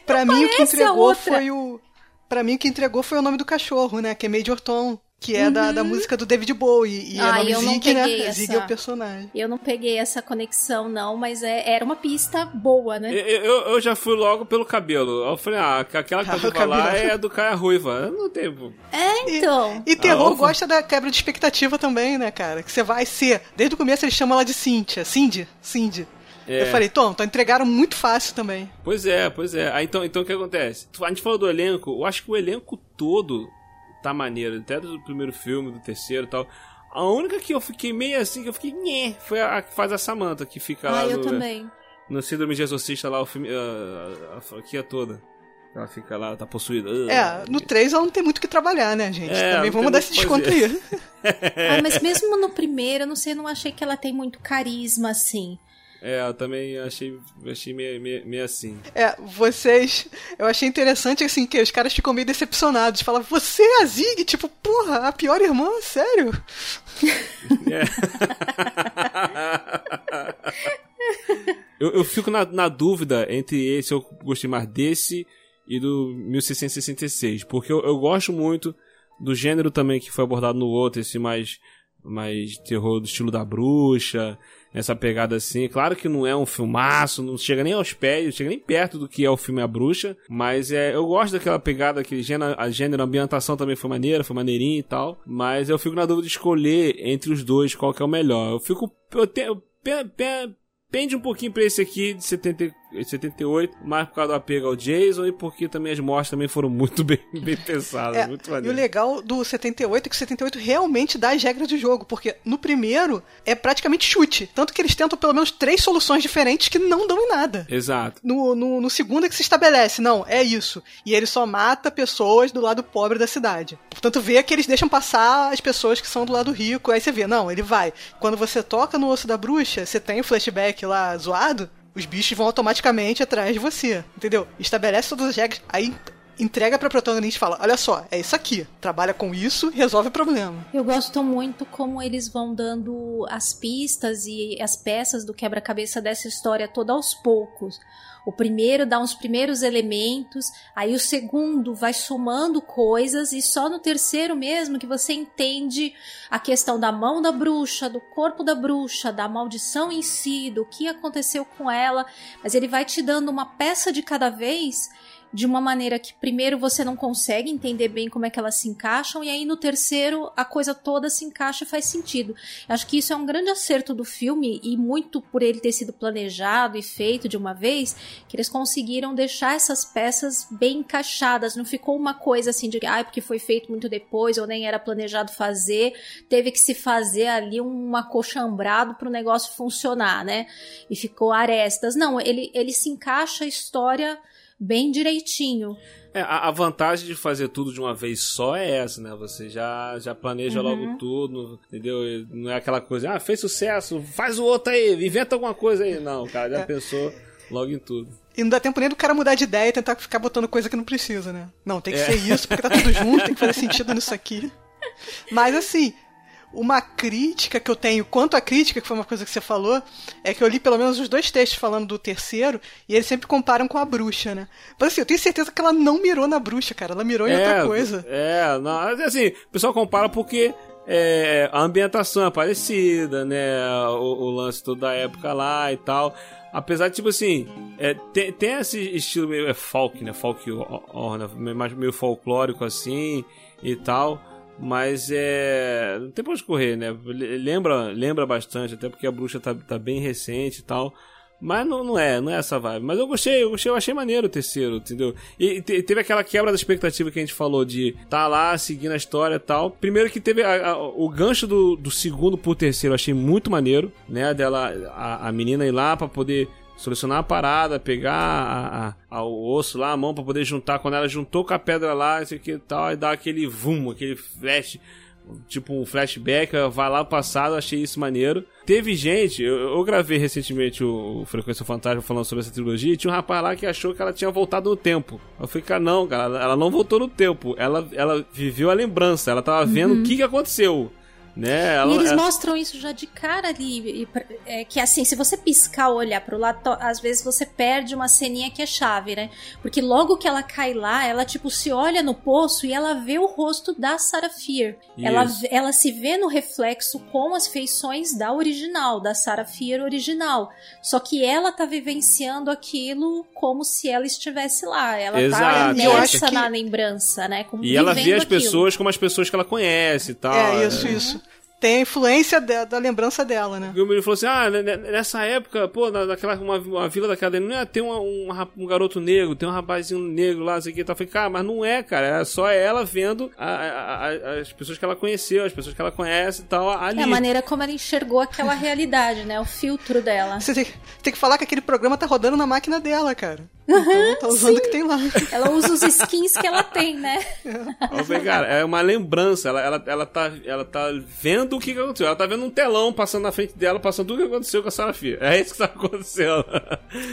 Pra mim, o que entregou foi o. Pra mim, o que entregou foi o nome do cachorro, né? Que é Major Tom. Que é da, da música do David Bowie. E Uhum. Ah, é nome eu não Zig, né? peguei Zig essa. é o personagem. Eu não peguei essa conexão, não, mas é- era uma pista boa, né? Eu, eu, eu já fui logo pelo cabelo. Eu falei, ah, aquela que Ah, tá o pra lá cabelo. é do Caia Ruiva. Eu Não tem. É, então. E terror Ah, gosta da quebra de expectativa também, né, cara? Que você vai ser. Desde o começo eles chamam ela de Cynthia. Cindy? Cindy. É. Eu falei, Tom, então entregaram muito fácil também. Pois é, pois é. Aí, então, então o que acontece? A gente falou do elenco, eu acho que o elenco todo tá maneiro, até do primeiro filme, do terceiro e tal. A única que eu fiquei meio assim, que eu fiquei, nhé, foi a, a que faz a Samantha, que fica Ah, lá eu no, também. no Síndrome de Exorcista lá, o filme, a, a, a franquia toda. Ela fica lá, tá possuída. É, no 3 ela não tem muito o que trabalhar, né, gente? É, também vamos dar esse desconto aí. Ah, mas mesmo no primeiro, eu não sei, eu não achei que ela tem muito carisma, assim. É, eu também achei, achei meio, meio, meio assim. É, vocês. Eu achei interessante, assim, que os caras ficam meio decepcionados. Falam, você é a Zig? Tipo, porra, a pior irmã? Sério? Eu, eu fico na, na dúvida entre esse, eu gostei mais desse e do 1666, porque eu, eu gosto muito do gênero também que foi abordado no outro, esse mais, mais terror do estilo da bruxa, essa pegada assim. Claro que não é um filmaço, não chega nem aos pés, não chega nem perto do que é o filme A Bruxa, mas é, eu gosto daquela pegada, aquele gênero, a gênero, a ambientação também foi maneira, foi maneirinha e tal, mas eu fico na dúvida de escolher entre os dois qual que é o melhor. Eu fico, eu pe- Pende um pouquinho pra esse aqui de 70, 78, mais por causa do apego ao Jason e porque também as mortes também foram muito bem, bem pensadas, É, muito e o maneiro. legal do 78 é que o 78 realmente dá as regras do jogo, porque no primeiro é praticamente chute. Tanto que eles tentam pelo menos três soluções diferentes que não dão em nada. Exato. No, no, no segundo é que se estabelece, não, é isso. E ele só mata pessoas do lado pobre da cidade. Portanto, vê que eles deixam passar as pessoas que são do lado rico. Aí você vê, não, ele vai. Quando você toca no osso da bruxa, você tem o flashback lá zoado, os bichos vão automaticamente atrás de você. Entendeu? Estabelece todas as regras. Aí entrega pra protagonista e fala: Olha só, é isso aqui. Trabalha com isso, resolve o problema. Eu gosto muito como eles vão dando as pistas e as peças do quebra-cabeça dessa história toda aos poucos. O primeiro dá uns primeiros elementos, aí o segundo vai somando coisas, e só no terceiro mesmo que você entende a questão da mão da bruxa, do corpo da bruxa, da maldição em si, do que aconteceu com ela. Mas ele vai te dando uma peça de cada vez de uma maneira que primeiro você não consegue entender bem como é que elas se encaixam e aí no terceiro a coisa toda se encaixa e faz sentido. Acho que isso é um grande acerto do filme e muito por ele ter sido planejado e feito de uma vez, que eles conseguiram deixar essas peças bem encaixadas, não ficou uma coisa assim de, ah, porque foi feito muito depois ou nem era planejado fazer, teve que se fazer ali um acochambrado para o negócio funcionar, né? E ficou arestas. Não, ele ele se encaixa a história bem direitinho. É, a, a, vantagem de fazer tudo de uma vez só é essa, né? Você já, já planeja uhum. logo tudo, entendeu? Não é aquela coisa, ah, fez sucesso, faz o outro aí, inventa alguma coisa aí. Não, cara já é. pensou logo em tudo. E não dá tempo nem do cara mudar de ideia e tentar ficar botando coisa que não precisa, né? Não, tem que é. ser isso, porque tá tudo junto, tem que fazer sentido nisso aqui. Mas assim, uma crítica que eu tenho, quanto à crítica, que foi uma coisa que você falou, é que eu li pelo menos os dois textos falando do terceiro, e eles sempre comparam com a bruxa, né? Mas assim, eu tenho certeza que ela não mirou na bruxa, cara, ela mirou em é, outra coisa. É, não, assim, o pessoal compara porque é, a ambientação é parecida, né? O, o, lance todo da época lá e tal. Apesar de, tipo assim, é, tem, tem esse estilo meio é folk, né? Folk, or, meio folclórico assim e tal. Mas é. Não tem pra onde correr, né? Lembra, lembra bastante, até porque a bruxa tá, tá bem recente e tal. Mas não, não é, não é essa vibe. Mas eu gostei, eu gostei, eu achei maneiro o terceiro, entendeu? E teve aquela quebra da expectativa que a gente falou de tá lá, seguindo a história e tal. Primeiro que teve a, a, o gancho do, do segundo pro terceiro, eu achei muito maneiro, né? Dela, a, a menina ir lá pra poder solucionar a parada, pegar a, a, a, o osso lá, a mão para poder juntar. Quando ela juntou com a pedra lá, isso aqui e tal, e dá aquele vum, aquele flash, tipo um flashback, vai lá passado, achei isso maneiro. Teve gente, eu, eu gravei recentemente o, o, Frequência Fantasma falando sobre essa trilogia, e tinha um rapaz lá que achou que ela tinha voltado no tempo. Eu falei, cara, não, cara, ela não voltou no tempo, ela, ela viveu a lembrança, ela tava vendo uhum. o que, que aconteceu. Né? Ela, e eles mostram isso já de cara ali. É, que assim, se você piscar ou olhar pro lado, às vezes você perde uma ceninha que é chave, né? Porque logo que ela cai lá, ela tipo se olha no poço e ela vê o rosto da Sarah Fear. Ela, ela se vê no reflexo com as feições da original, da Sarah Fear original. Só que ela tá vivenciando aquilo como se ela estivesse lá. Ela tá Exato. tá imersa que... na lembrança, né? Como e ela vê as aquilo. pessoas como as pessoas que ela conhece e tal. É, isso, é. isso tem a influência de, da lembrança dela, né? O menino falou assim: ah, nessa época, pô, naquela uma, uma vila daquela não ia ter uma, um, um, garoto negro, tem um rapazinho negro lá, assim que tá. Eu falei, cara, mas não é, cara, é só ela vendo a, a, a, as pessoas que ela conheceu, as pessoas que ela conhece e tal, ali. É a maneira como ela enxergou aquela realidade, né? O filtro dela. Você tem, tem que falar que aquele programa tá rodando na máquina dela, cara. Uhum, então tá usando o que tem lá. Ela usa os skins que ela tem, né? É. cara, é uma lembrança. Ela, ela, ela, tá, ela tá vendo o que aconteceu. Ela tá vendo um telão passando na frente dela, passando tudo o que aconteceu com a Sarafia. É isso que tá acontecendo.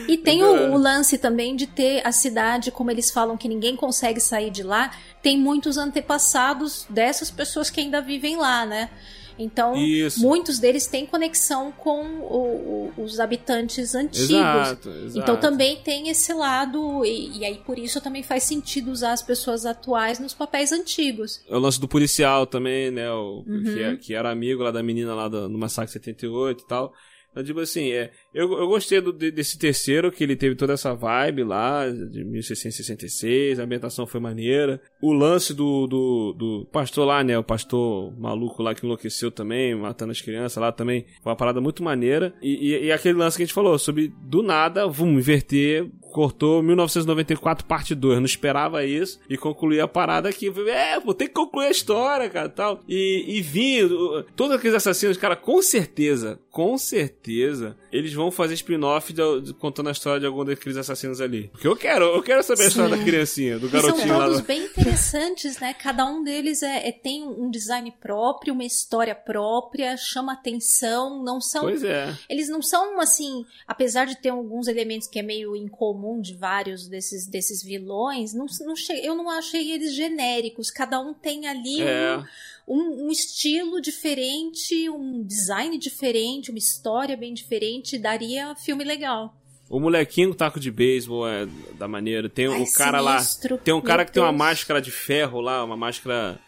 E tem o, o lance também de ter a cidade, como eles falam que ninguém consegue sair de lá, tem muitos antepassados dessas pessoas que ainda vivem lá, né? Então, Isso. muitos deles têm conexão com o, o, os habitantes antigos. Exato, exato. Então também tem esse lado, e, e, aí por isso também faz sentido usar as pessoas atuais nos papéis antigos. É o lance do policial também, né? O, uhum. que, é, que, era amigo lá da menina lá do, no Massacre 78 e tal. Então, tipo assim, é, eu, eu gostei do, desse terceiro, que ele teve toda essa vibe lá, de 1666, a ambientação foi maneira. O lance do, do, do pastor lá, né, o pastor maluco lá que enlouqueceu também, matando as crianças lá também, foi uma parada muito maneira. E, e, e aquele lance que a gente falou, sobre do nada, vamos inverter cortou 1994 parte 2, não esperava isso e concluí a parada aqui. É, vou ter que concluir a história, cara, tal. E, e vim, todos aqueles assassinos, cara, com certeza, com certeza, eles vão fazer spin-off contando a história de algum daqueles assassinos ali. Porque eu quero, eu quero saber Sim. a história da criancinha, do garotinho são lá. São bem interessantes, né? Cada um deles é, é, tem um design próprio, uma história própria, chama atenção, não são... Pois é. Eles não são, assim, apesar de ter alguns elementos que é meio incomum comum de vários desses, desses vilões, não, não eu não achei eles genéricos. Cada um tem ali é. um, um, um, estilo diferente, um design diferente, uma história bem diferente. Daria filme legal. O molequinho com taco de beisebol é da maneira. Tem Ai, o cara sinistro. lá. Tem um cara Meu que Deus. tem uma máscara de ferro lá, uma máscara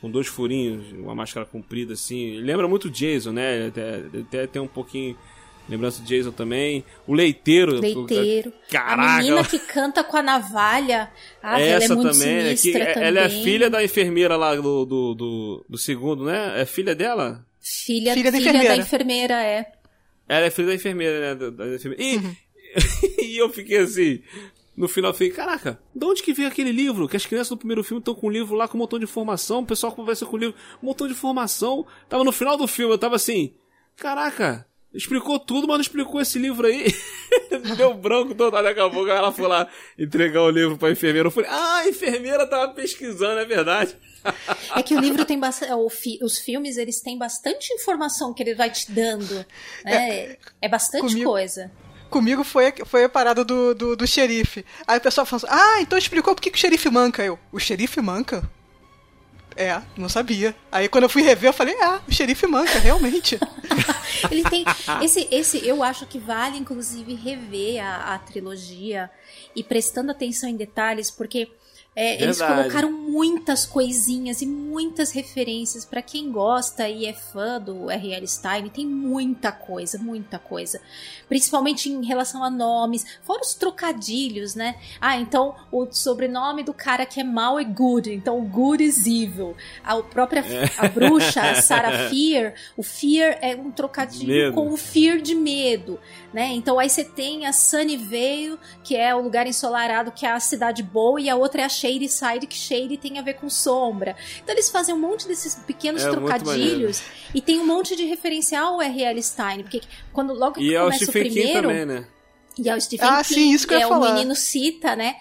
com dois furinhos, uma máscara comprida assim. Lembra muito Jason, né? Até, até tem um pouquinho Lembrança de Jason também. O leiteiro. Leiteiro. Caraca. A menina que canta com a navalha. Ah, Essa ela é muito também, é que também. Ela é filha da enfermeira lá do, do, do, do segundo, né? É filha dela? Filha, filha, da, filha enfermeira. da enfermeira, é. Ela é filha da enfermeira, né? Da, da enfermeira. E, uhum. e eu fiquei assim. No final eu falei, caraca, de onde que veio aquele livro? Que as crianças do primeiro filme estão com um livro lá com um montão de informação, o pessoal conversa com o livro, um montão de informação. Tava no final do filme, eu tava assim, caraca, explicou tudo, mas não explicou esse livro aí. Deu branco todo, daqui a pouco ela foi lá entregar o livro pra enfermeira. Eu falei, ah, a enfermeira tava pesquisando, é verdade. É que o livro tem bastante. Os filmes, eles têm bastante informação que ele vai te dando. Né? É, é bastante comigo, coisa. Comigo foi, foi a parada do, do, do xerife. Aí o pessoal falou assim: Ah, então explicou por que, que o xerife manca. Eu, o xerife manca? É, não sabia. Aí quando eu fui rever, eu falei, ah, o xerife manca, realmente. Ele tem. Esse, esse, eu acho que vale, inclusive, rever a, a trilogia e prestando atenção em detalhes, porque é, eles colocaram muitas coisinhas e muitas referências para quem gosta e é fã do R.L. Stein. Tem muita coisa, muita coisa. Principalmente em relação a nomes, fora os trocadilhos, né? Ah, então o sobrenome do cara que é mal é Good, então o Good is evil. A própria é. a bruxa, Sarah Fear, o Fear é um trocadilho medo. com o Fear de medo, né? Então aí você tem a Sunnyvale, que é o lugar ensolarado, que é a cidade boa, e a outra é a shade side, que shade tem a ver com sombra. Então eles fazem um monte desses pequenos é, trocadilhos e tem um monte de referencial ao R.L. Stein, porque quando logo que e começa o primeiro... Também, né? E ao Stephen ah, King, sim, isso que, que é falar. o menino cita, né?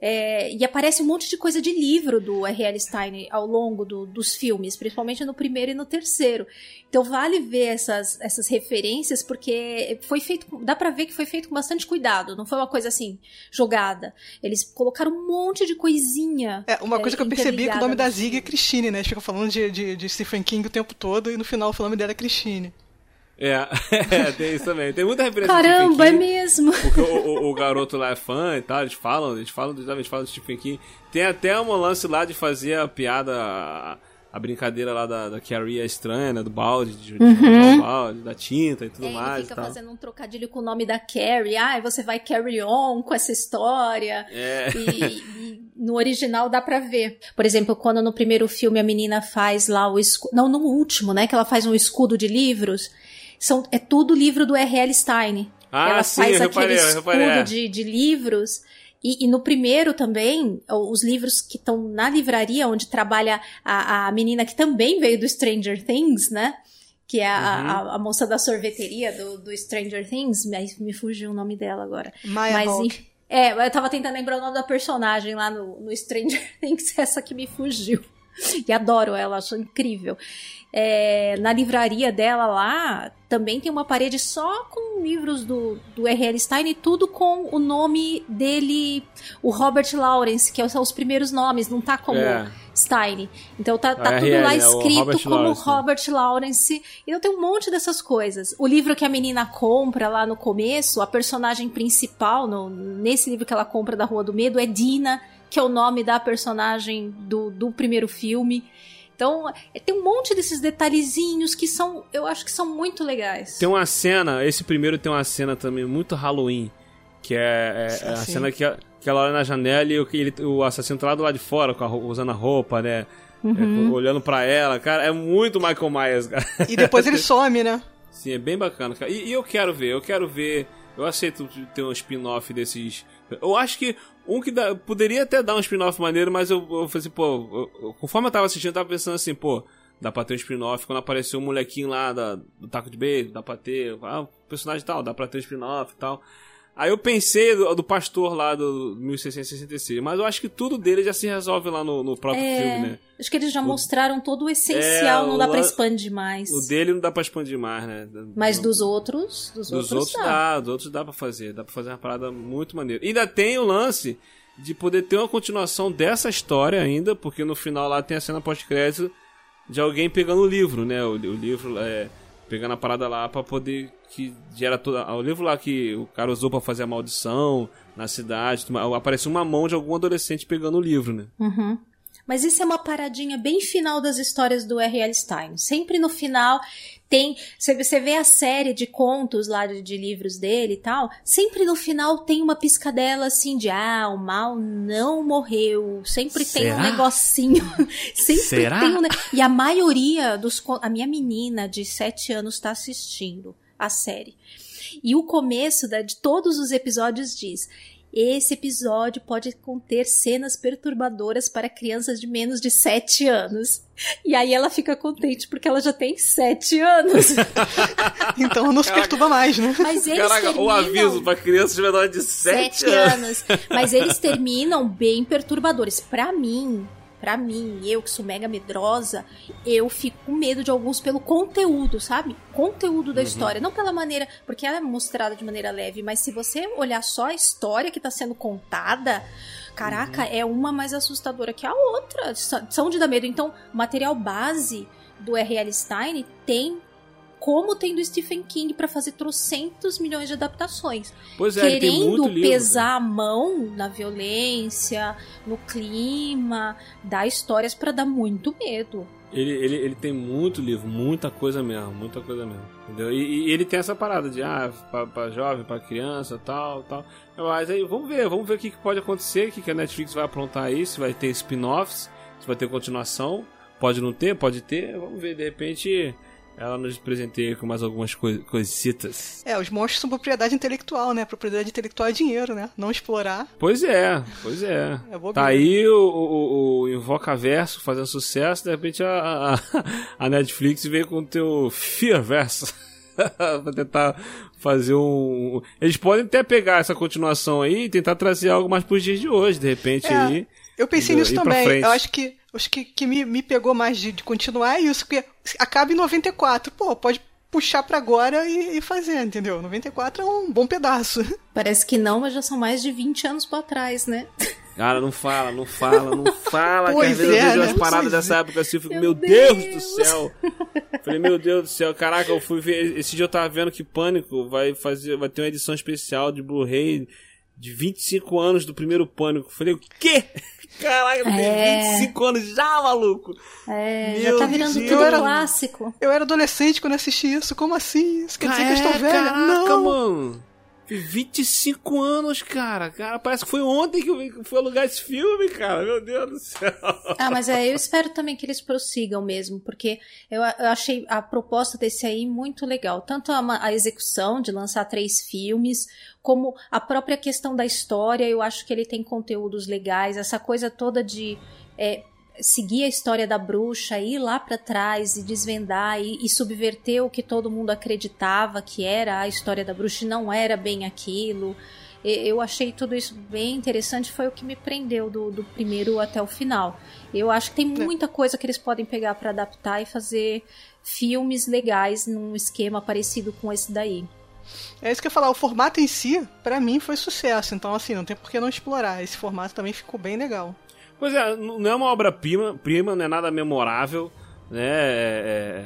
É, e aparece um monte de coisa de livro do R.L. Stein ao longo do, dos filmes, principalmente no primeiro e no terceiro. Então vale ver essas, essas referências, porque foi feito. Dá pra ver que foi feito com bastante cuidado, não foi uma coisa assim, jogada. Eles colocaram um monte de coisinha. É, uma coisa é, que eu percebi é que o nome da Zig é Christine, né? Eles ficam falando de, de, de Stephen King o tempo todo e no final o nome dela é Christine. É, é, tem isso também. Tem muita referência Caramba, King, é mesmo. Porque o, o, o, garoto lá é fã e tal, eles falam, eles falam, eles falam do Stephen King. Tem até um lance lá de fazer a piada, a, a brincadeira lá da, da Carrie é estranha, né? Do balde, de, uhum. balde, da tinta e tudo é, mais. Ele fica fazendo um trocadilho com o nome da Carrie. Ah, você vai carry on com essa história. É. E, e no original dá pra ver. Por exemplo, quando no primeiro filme a menina faz lá o escudo. Não, no último, né? Que ela faz um escudo de livros são, é tudo livro do R.L. Stein. Ah, Ela sim, faz eu aquele reparei, escudo reparei. de, de livros. E, e, no primeiro também, os livros que estão na livraria, onde trabalha a, a menina que também veio do Stranger Things, né? Que é a, uhum. a, a, moça da sorveteria do, do Stranger Things. Me, me fugiu o nome dela agora. Maya Mas, Hawk. É, eu tava tentando lembrar o nome da personagem lá no, no Stranger Things, essa que me fugiu. E adoro ela, acho incrível é, na livraria dela lá também tem uma parede só com livros do, do R.L. Stein e tudo com o nome dele, o Robert Lawrence, que são os primeiros nomes, não tá como é. Stein. Então tá, tá tudo lá é escrito Robert como Lawrence. Robert Lawrence. Então tem um monte dessas coisas. O livro que a menina compra lá no começo, a personagem principal, no, nesse livro que ela compra da Rua do Medo, é Dina, que é o nome da personagem do, do primeiro filme. Então, é, tem um monte desses detalhezinhos que são, eu acho que são muito legais. Tem uma cena, esse primeiro tem uma cena também muito Halloween, que é, é, é a cena que, que ela olha na janela e o, ele, o assassino tá lá do lado de fora, a, usando a roupa, né? É, uhum. É, olhando para ela, cara, é muito Michael Myers, cara. E depois ele some, né? Sim, é bem bacana, cara. E, e eu quero ver, eu quero ver. Eu aceito ter um spin-off desses. Eu acho que um que dá, poderia até dar um spin-off maneiro, mas eu, eu falei assim, pô, eu, conforme eu tava assistindo, eu tava pensando assim, pô, dá pra ter um spin-off. Quando apareceu o um molequinho lá da, do taco de beijo, dá pra ter. Ah, personagem tal, dá pra ter um spin-off e tal. Aí eu pensei do, do pastor lá do 1666, mas eu acho que tudo dele já se resolve lá no, no próprio é, filme, né? Acho que eles já o, mostraram todo o essencial, é, não dá pra expandir mais. O dele não dá pra expandir mais, né? Mas dos outros, dos, dos outros, outros dá. dá. Dos outros dá pra fazer, dá pra fazer uma parada muito maneira. E ainda tem o lance de poder ter uma continuação dessa história ainda, porque no final lá tem a cena pós-crédito de alguém pegando o livro, né? O, o livro é pegando a parada lá para poder que gera toda o livro lá que o cara usou para fazer a maldição na cidade, apareceu uma mão de algum adolescente pegando o livro, né? Uhum. Mas isso é uma paradinha bem final das histórias do R.L. Stein. Sempre no final tem. Você vê a série de contos lá de, de, livros dele e tal. Sempre no final tem uma piscadela assim de ah, o mal não morreu. Sempre Será? tem um negocinho. sempre Será? tem um. E a maioria dos. A minha menina de 7 anos está assistindo a série. E o começo da, de todos os episódios diz: esse episódio pode conter cenas perturbadoras para crianças de menos de 7 anos. E aí ela fica contente porque ela já tem 7 anos. então não se perturba mais, né? Mas eles Caraca, terminam... o aviso para crianças menores de 7 anos. anos. Mas eles terminam bem perturbadores. Para mim, Pra mim, eu que sou mega medrosa, eu fico com medo de alguns pelo conteúdo, sabe? Conteúdo da uhum. história. Não pela maneira. Porque ela é mostrada de maneira leve, mas se você olhar só a história que tá sendo contada. Caraca, uhum. é uma mais assustadora que a outra. São de dar medo. Então, o material base do R.L. Stein tem como tem do Stephen King para fazer trocentos milhões de adaptações. Pois é, querendo livro, pesar a mão na violência, no clima, dar histórias para dar muito medo. Ele, ele, ele tem muito livro, muita coisa mesmo, muita coisa mesmo. Entendeu? E, e ele tem essa parada de, ah, pra, pra jovem, pra criança, tal, tal. Mas aí, vamos ver, vamos ver o que, que pode acontecer, o que, que a Netflix vai aprontar aí, se vai ter spin-offs, se vai ter continuação. Pode não ter, pode ter, vamos ver, de repente ela nos presenteia com mais algumas co coisitas. É, os monstros são propriedade intelectual, né? Propriedade intelectual é dinheiro, né? Não explorar. Pois é, pois é. é tá aí o, o, o Invocaverso fazendo sucesso, de repente a, a, a Netflix veio com o teu Fearverso. pra tentar fazer um. Eles podem até pegar essa continuação aí e tentar trazer algo mais pros dias de hoje, de repente é, aí. Eu pensei nisso também. Eu acho que Acho que, que me, me pegou mais de, de continuar é isso, que acaba em 94. Pô, pode puxar para agora e, e, fazer, entendeu? 94 é um bom pedaço. Parece que não, mas já são mais de 20 anos para trás, né? Cara, não fala, não fala, não fala. Pois que às vezes é, eu vejo né? umas paradas dessa época assim, eu fico, meu, meu Deus. Deus. do céu. Falei, meu Deus do céu, caraca, eu fui ver. Esse dia eu tava vendo que Pânico vai fazer. Vai ter uma edição especial de Blu-ray de 25 anos do primeiro Pânico. Falei, o quê? Caraca, tem é... 25 anos já, maluco! É, Meu já tá virando Deus. tudo era, clássico. Eu era adolescente quando assisti isso, como assim? Isso quer dizer que eu estou velha? Caraca, Não. mano! 25 anos, cara. Cara, parece que foi ontem que eu fui alugar esse filme, cara. Meu Deus do céu. Ah, mas é, eu espero também que eles prossigam mesmo, porque eu, eu achei a proposta desse aí muito legal. Tanto a, a, execução de lançar três filmes, como a própria questão da história. Eu acho que ele tem conteúdos legais. Essa coisa toda de. É, seguir a história da bruxa, ir lá para trás e desvendar e, e, subverter o que todo mundo acreditava que era a história da bruxa e não era bem aquilo. Eu achei tudo isso bem interessante, foi o que me prendeu do, do primeiro até o final. Eu acho que tem é. muita coisa que eles podem pegar para adaptar e fazer filmes legais num esquema parecido com esse daí. É isso que eu ia falar, o formato em si, para mim, foi sucesso. Então, assim, não tem por que não explorar. Esse formato também ficou bem legal. Pois é, não é uma obra-prima, prima, não é nada memorável, né? É,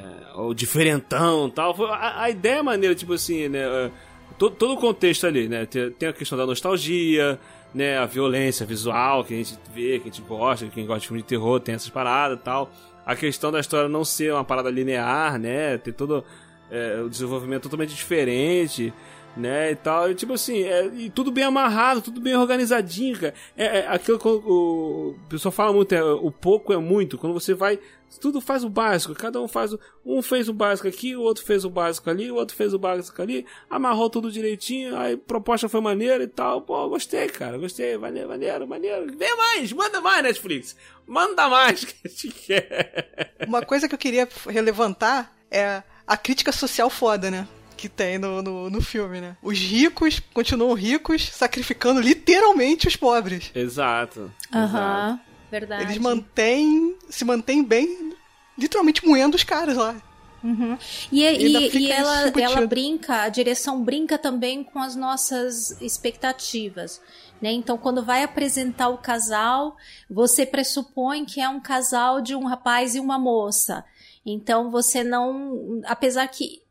é, diferentão e tal. A, a, ideia é maneira, tipo assim, né? É, todo, todo o contexto ali, né? Tem, tem, a questão da nostalgia, né? A violência visual que a gente vê, que a gente gosta, quem gosta de filme de terror tem essas paradas e tal. A questão da história não ser uma parada linear, né? Ter todo é, o desenvolvimento totalmente diferente né, e tal, e tipo assim, é, e tudo bem amarrado, tudo bem organizadinho, cara. É, é aquilo que o, o pessoal fala muito, é, o pouco é muito, quando você vai, tudo faz o básico, cada um faz o, um fez o básico aqui, o outro fez o básico ali, o outro fez o básico ali, amarrou tudo direitinho, aí a proposta foi maneira e tal, pô, gostei, cara, gostei, maneiro, maneiro, maneiro, vem mais, manda mais Netflix, manda mais que a gente quer. Uma coisa que eu queria relevantar é a crítica social foda, né? Que tem no, no, no, filme, né? Os ricos continuam ricos, sacrificando literalmente os pobres. Exato. Aham, uhum, verdade. Eles mantêm, se mantêm bem, literalmente moendo os caras lá. Uhum. E, e, e ela, ela brinca, a direção brinca também com as nossas expectativas. Né? Então, quando vai apresentar o casal, você pressupõe que é um casal de um rapaz e uma moça. Então você não. Apesar que,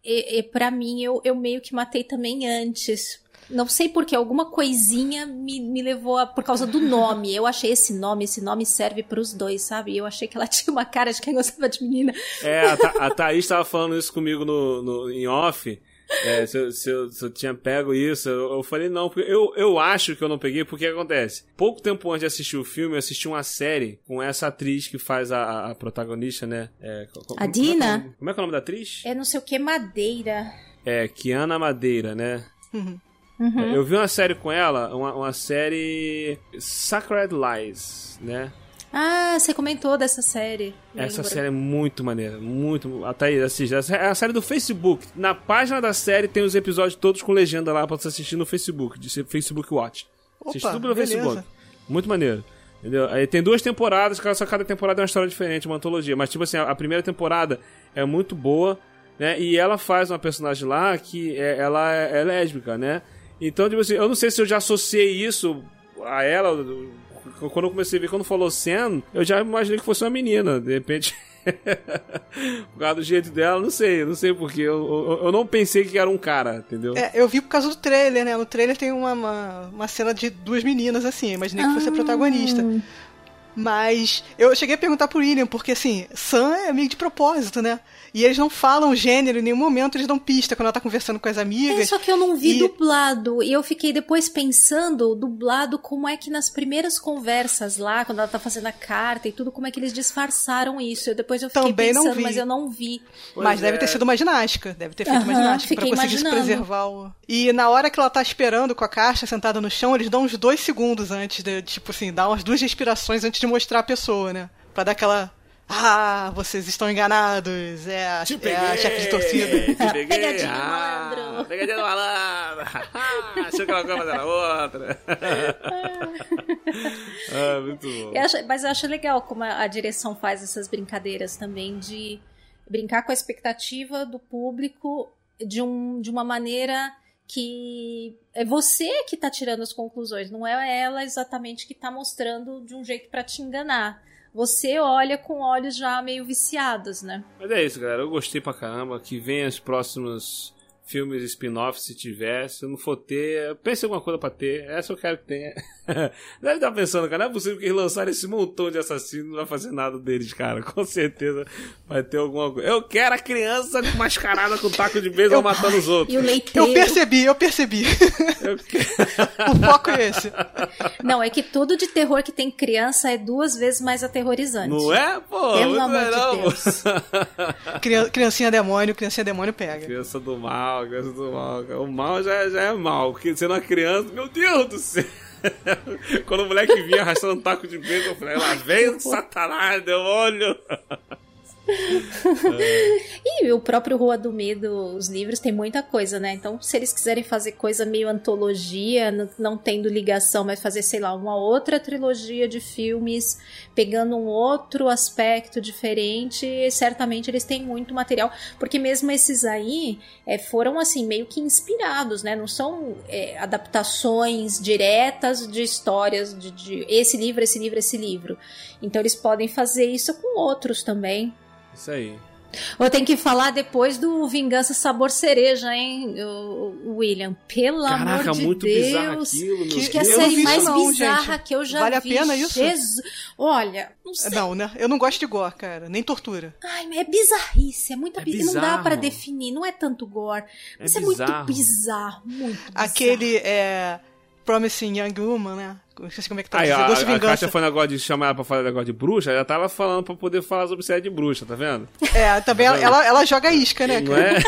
para mim, eu, eu meio que matei também antes. Não sei porque, alguma coisinha me, me levou a, por causa do nome. Eu achei esse nome, esse nome serve para os dois, sabe? Eu achei que ela tinha uma cara de quem gostava de menina. É, a, Tha a Thaís estava falando isso comigo no, no, em off. É, se, eu, se, eu, se, eu, tinha pego isso, eu, eu, falei não, porque eu, eu acho que eu não peguei, porque acontece. Pouco tempo antes de assistir o filme, eu assisti uma série com essa atriz que faz a, a protagonista, né? É, a Dina? Como é, como é, que é o nome da atriz? É não sei o que Madeira. É, Kiana Madeira, né? Uhum. Uhum. Eu vi uma série com ela, uma, uma série Sacred Lies, né? Ah, você comentou dessa série. Essa série é muito maneira, muito. Até aí, assiste. É a série do Facebook. Na página da série tem os episódios todos com legenda lá pra você assistir no Facebook, de Facebook Watch. Opa, Assiste tudo pelo beleza. Facebook. Muito maneiro. Entendeu? Aí tem duas temporadas, cada- só cada temporada é uma história diferente, uma antologia. Mas, tipo assim, a, a primeira temporada é muito boa, né? E ela faz uma personagem lá que é, ela é, é lésbica, né? Então, tipo assim, eu não sei se eu já associei isso a ela. Quando eu comecei a ver, quando falou Sen, eu já imaginei que fosse uma menina. De repente. Por causa do jeito dela, não sei, não sei porque. Eu, eu, eu não pensei que era um cara, entendeu? É, eu vi por causa do trailer, né? No trailer tem uma, uma, uma cena de duas meninas, assim. Imaginei que fosse a protagonista. Mas eu cheguei a perguntar pro William, porque assim, Sam é meio de propósito, né? E eles não falam gênero em nenhum momento, eles dão pista quando ela tá conversando com as amigas. É, só que eu não vi E- dublado. E eu fiquei depois pensando, dublado, como é que nas primeiras conversas lá, quando ela tá fazendo a carta e tudo, como é que eles disfarçaram isso. Eu, depois eu fiquei Também não pensando, vi. mas eu não vi. Pois Mas deve é. ter sido uma ginástica. Deve ter feito uma Aham, ginástica pra conseguir se imaginando. preservar o. E na hora que ela tá esperando com a caixa sentada no chão, eles dão uns dois segundos antes de, tipo assim, dar umas duas respirações antes de mostrar a pessoa, né? Pra dar aquela. Ah, vocês estão enganados. É a, Te é a chefe de torcida. Te peguei. Pegadinha do ah, malandro. Pegadinha do malandro. Ah, Achou que ela coisa era outra. ah, muito bom. Eu acho- mas eu acho legal como a, a direção faz essas brincadeiras também de brincar com a expectativa do público de, um, de uma maneira que é você que tá tirando as conclusões, não é ela exatamente que tá mostrando de um jeito pra te enganar. Você olha com olhos já meio viciados, né? Mas é isso, galera. Eu gostei pra caramba. Que venha os próximos filmes spin-off, se tiver. Se não for ter, pense em alguma coisa pra ter. Essa eu quero que tenha. Deve estar pensando, cara, não é possível que eles lançarem esse montão de assassinos não vai fazer nada deles, cara. Com certeza vai ter alguma coisa. Eu quero a criança mascarada com taco de beisebol matando os outros. E o leiteiro. Eu percebi, eu percebi. Eu o foco é esse. Não, é que tudo de terror que tem criança é duas vezes mais aterrorizante. Não é, pô? Pelo muito amor de legal, pô. Deus. Crian- Criancinha demônio, criancinha demônio pega. Criança do mal, criança do mal. O mal já, já é mal. Porque sendo uma criança, meu Deus do céu. Quando o moleque vinha arrastando um taco de beijo, eu falei, lá vem o satanás, demônio. E o próprio Rua do Medo, os livros, tem muita coisa, né? Então, se eles quiserem fazer coisa meio antologia, não tendo ligação, mas fazer, sei lá, uma outra trilogia de filmes, pegando um outro aspecto diferente, certamente eles têm muito material. Porque mesmo esses aí é, foram, assim, meio que inspirados, né? Não são é, adaptações diretas de histórias de, de esse livro, esse livro, esse livro. Então, eles podem fazer isso com outros também. Isso aí. Vou ter que falar depois do Vingança Sabor Cereja, hein, William? Pelo Caraca, amor de muito Deus. bizarro aquilo, meu Que- Acho que é a Eu série mais não, bizarra gente. que eu já Vale a vi. pena isso? Jesus. Olha, não sei. Não, né? Eu não gosto de gore, cara. Nem tortura. Ai, é bizarrice, é muita É bi- Não dá bizarro. pra definir, não é tanto gore. É Mas é, bizarro. muito bizarro, muito bizarro. Aquele é. Promising Young Woman, né? Esqueci como é que tá Aí, a, Doce a, a Vingança. Kátia foi negócio de chamar ela pra falar negócio de bruxa, ela tava falando pra poder falar sobre série de bruxa, tá vendo? É, também ela, ela, ela joga isca, né, Não é?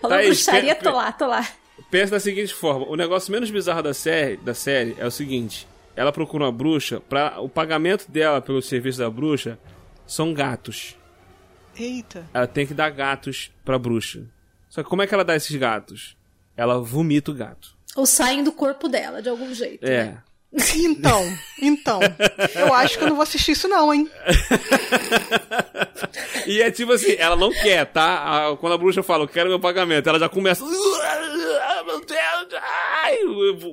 Falou Tá bruxaria, tô lá, tô lá. Pensa da seguinte forma: o negócio menos bizarro da série, da série é o seguinte: ela procura uma bruxa, pra, o pagamento dela pelo serviço da bruxa são gatos. Eita. Ela tem que dar gatos pra bruxa. Só que como é que ela dá esses gatos? Ela vomita o gato. Ou saem do corpo dela, de algum jeito. É. né? Então, então. Eu acho que eu não vou assistir isso, não, hein? E é tipo assim, ela não quer, tá? Quando a bruxa fala, eu quero meu pagamento, ela já começa. "Ah, Meu Deus! Ai,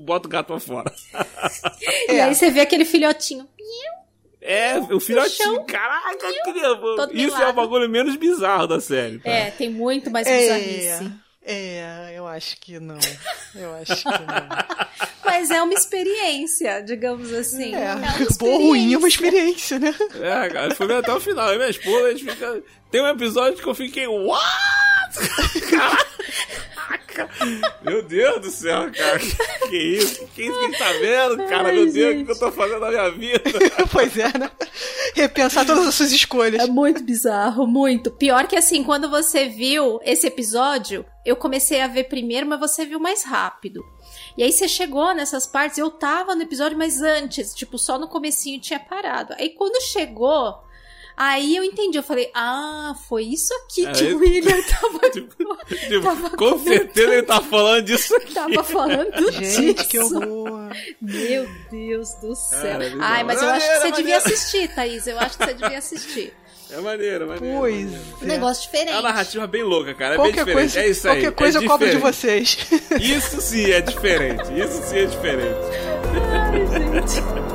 bota o gato pra fora. E aí você vê aquele filhotinho. É, o filhotinho, caraca, Isso é o bagulho menos bizarro da série. tá? É, tem muito mais É, bizarrice. é, eu acho que não. Eu acho que não. Mas é uma experiência, digamos assim. É, uma boa ou ruim é uma experiência. né? É, cara, foi até o final. Eu e minha esposa, a gente fica. Tem um episódio que eu fiquei. What? Caraca! Meu Deus do céu, cara. Que, que isso? Que isso que a gente tá vendo, cara? Ai, Meu Deus, o que eu tô fazendo na minha vida? pois é, né? Repensar todas as suas escolhas. É muito bizarro, muito. Pior que assim, quando você viu esse episódio, eu comecei a ver primeiro, mas você viu mais rápido. E aí você chegou nessas partes, eu tava no episódio, mas antes, tipo, só no comecinho tinha parado. Aí quando chegou, aí eu entendi, eu falei, ah, foi isso aqui que Aí- o William tava, Tipo, Tava com comentando. certeza ele tá falando disso aqui. tava falando Gente, que disso. horror. Meu Deus do céu. Cara, bizarro. Ai, mas eu acho que você Maneiro, devia assistir, Thaís. Eu acho que você devia assistir. É maneiro, maneiro. Pois maneiro. Um negócio diferente. É uma narrativa bem louca, cara. É bem Qualquer diferente. coisa, é isso aí. qualquer coisa é eu cobro de vocês. Isso sim é diferente. Isso sim é diferente. Ai, gente.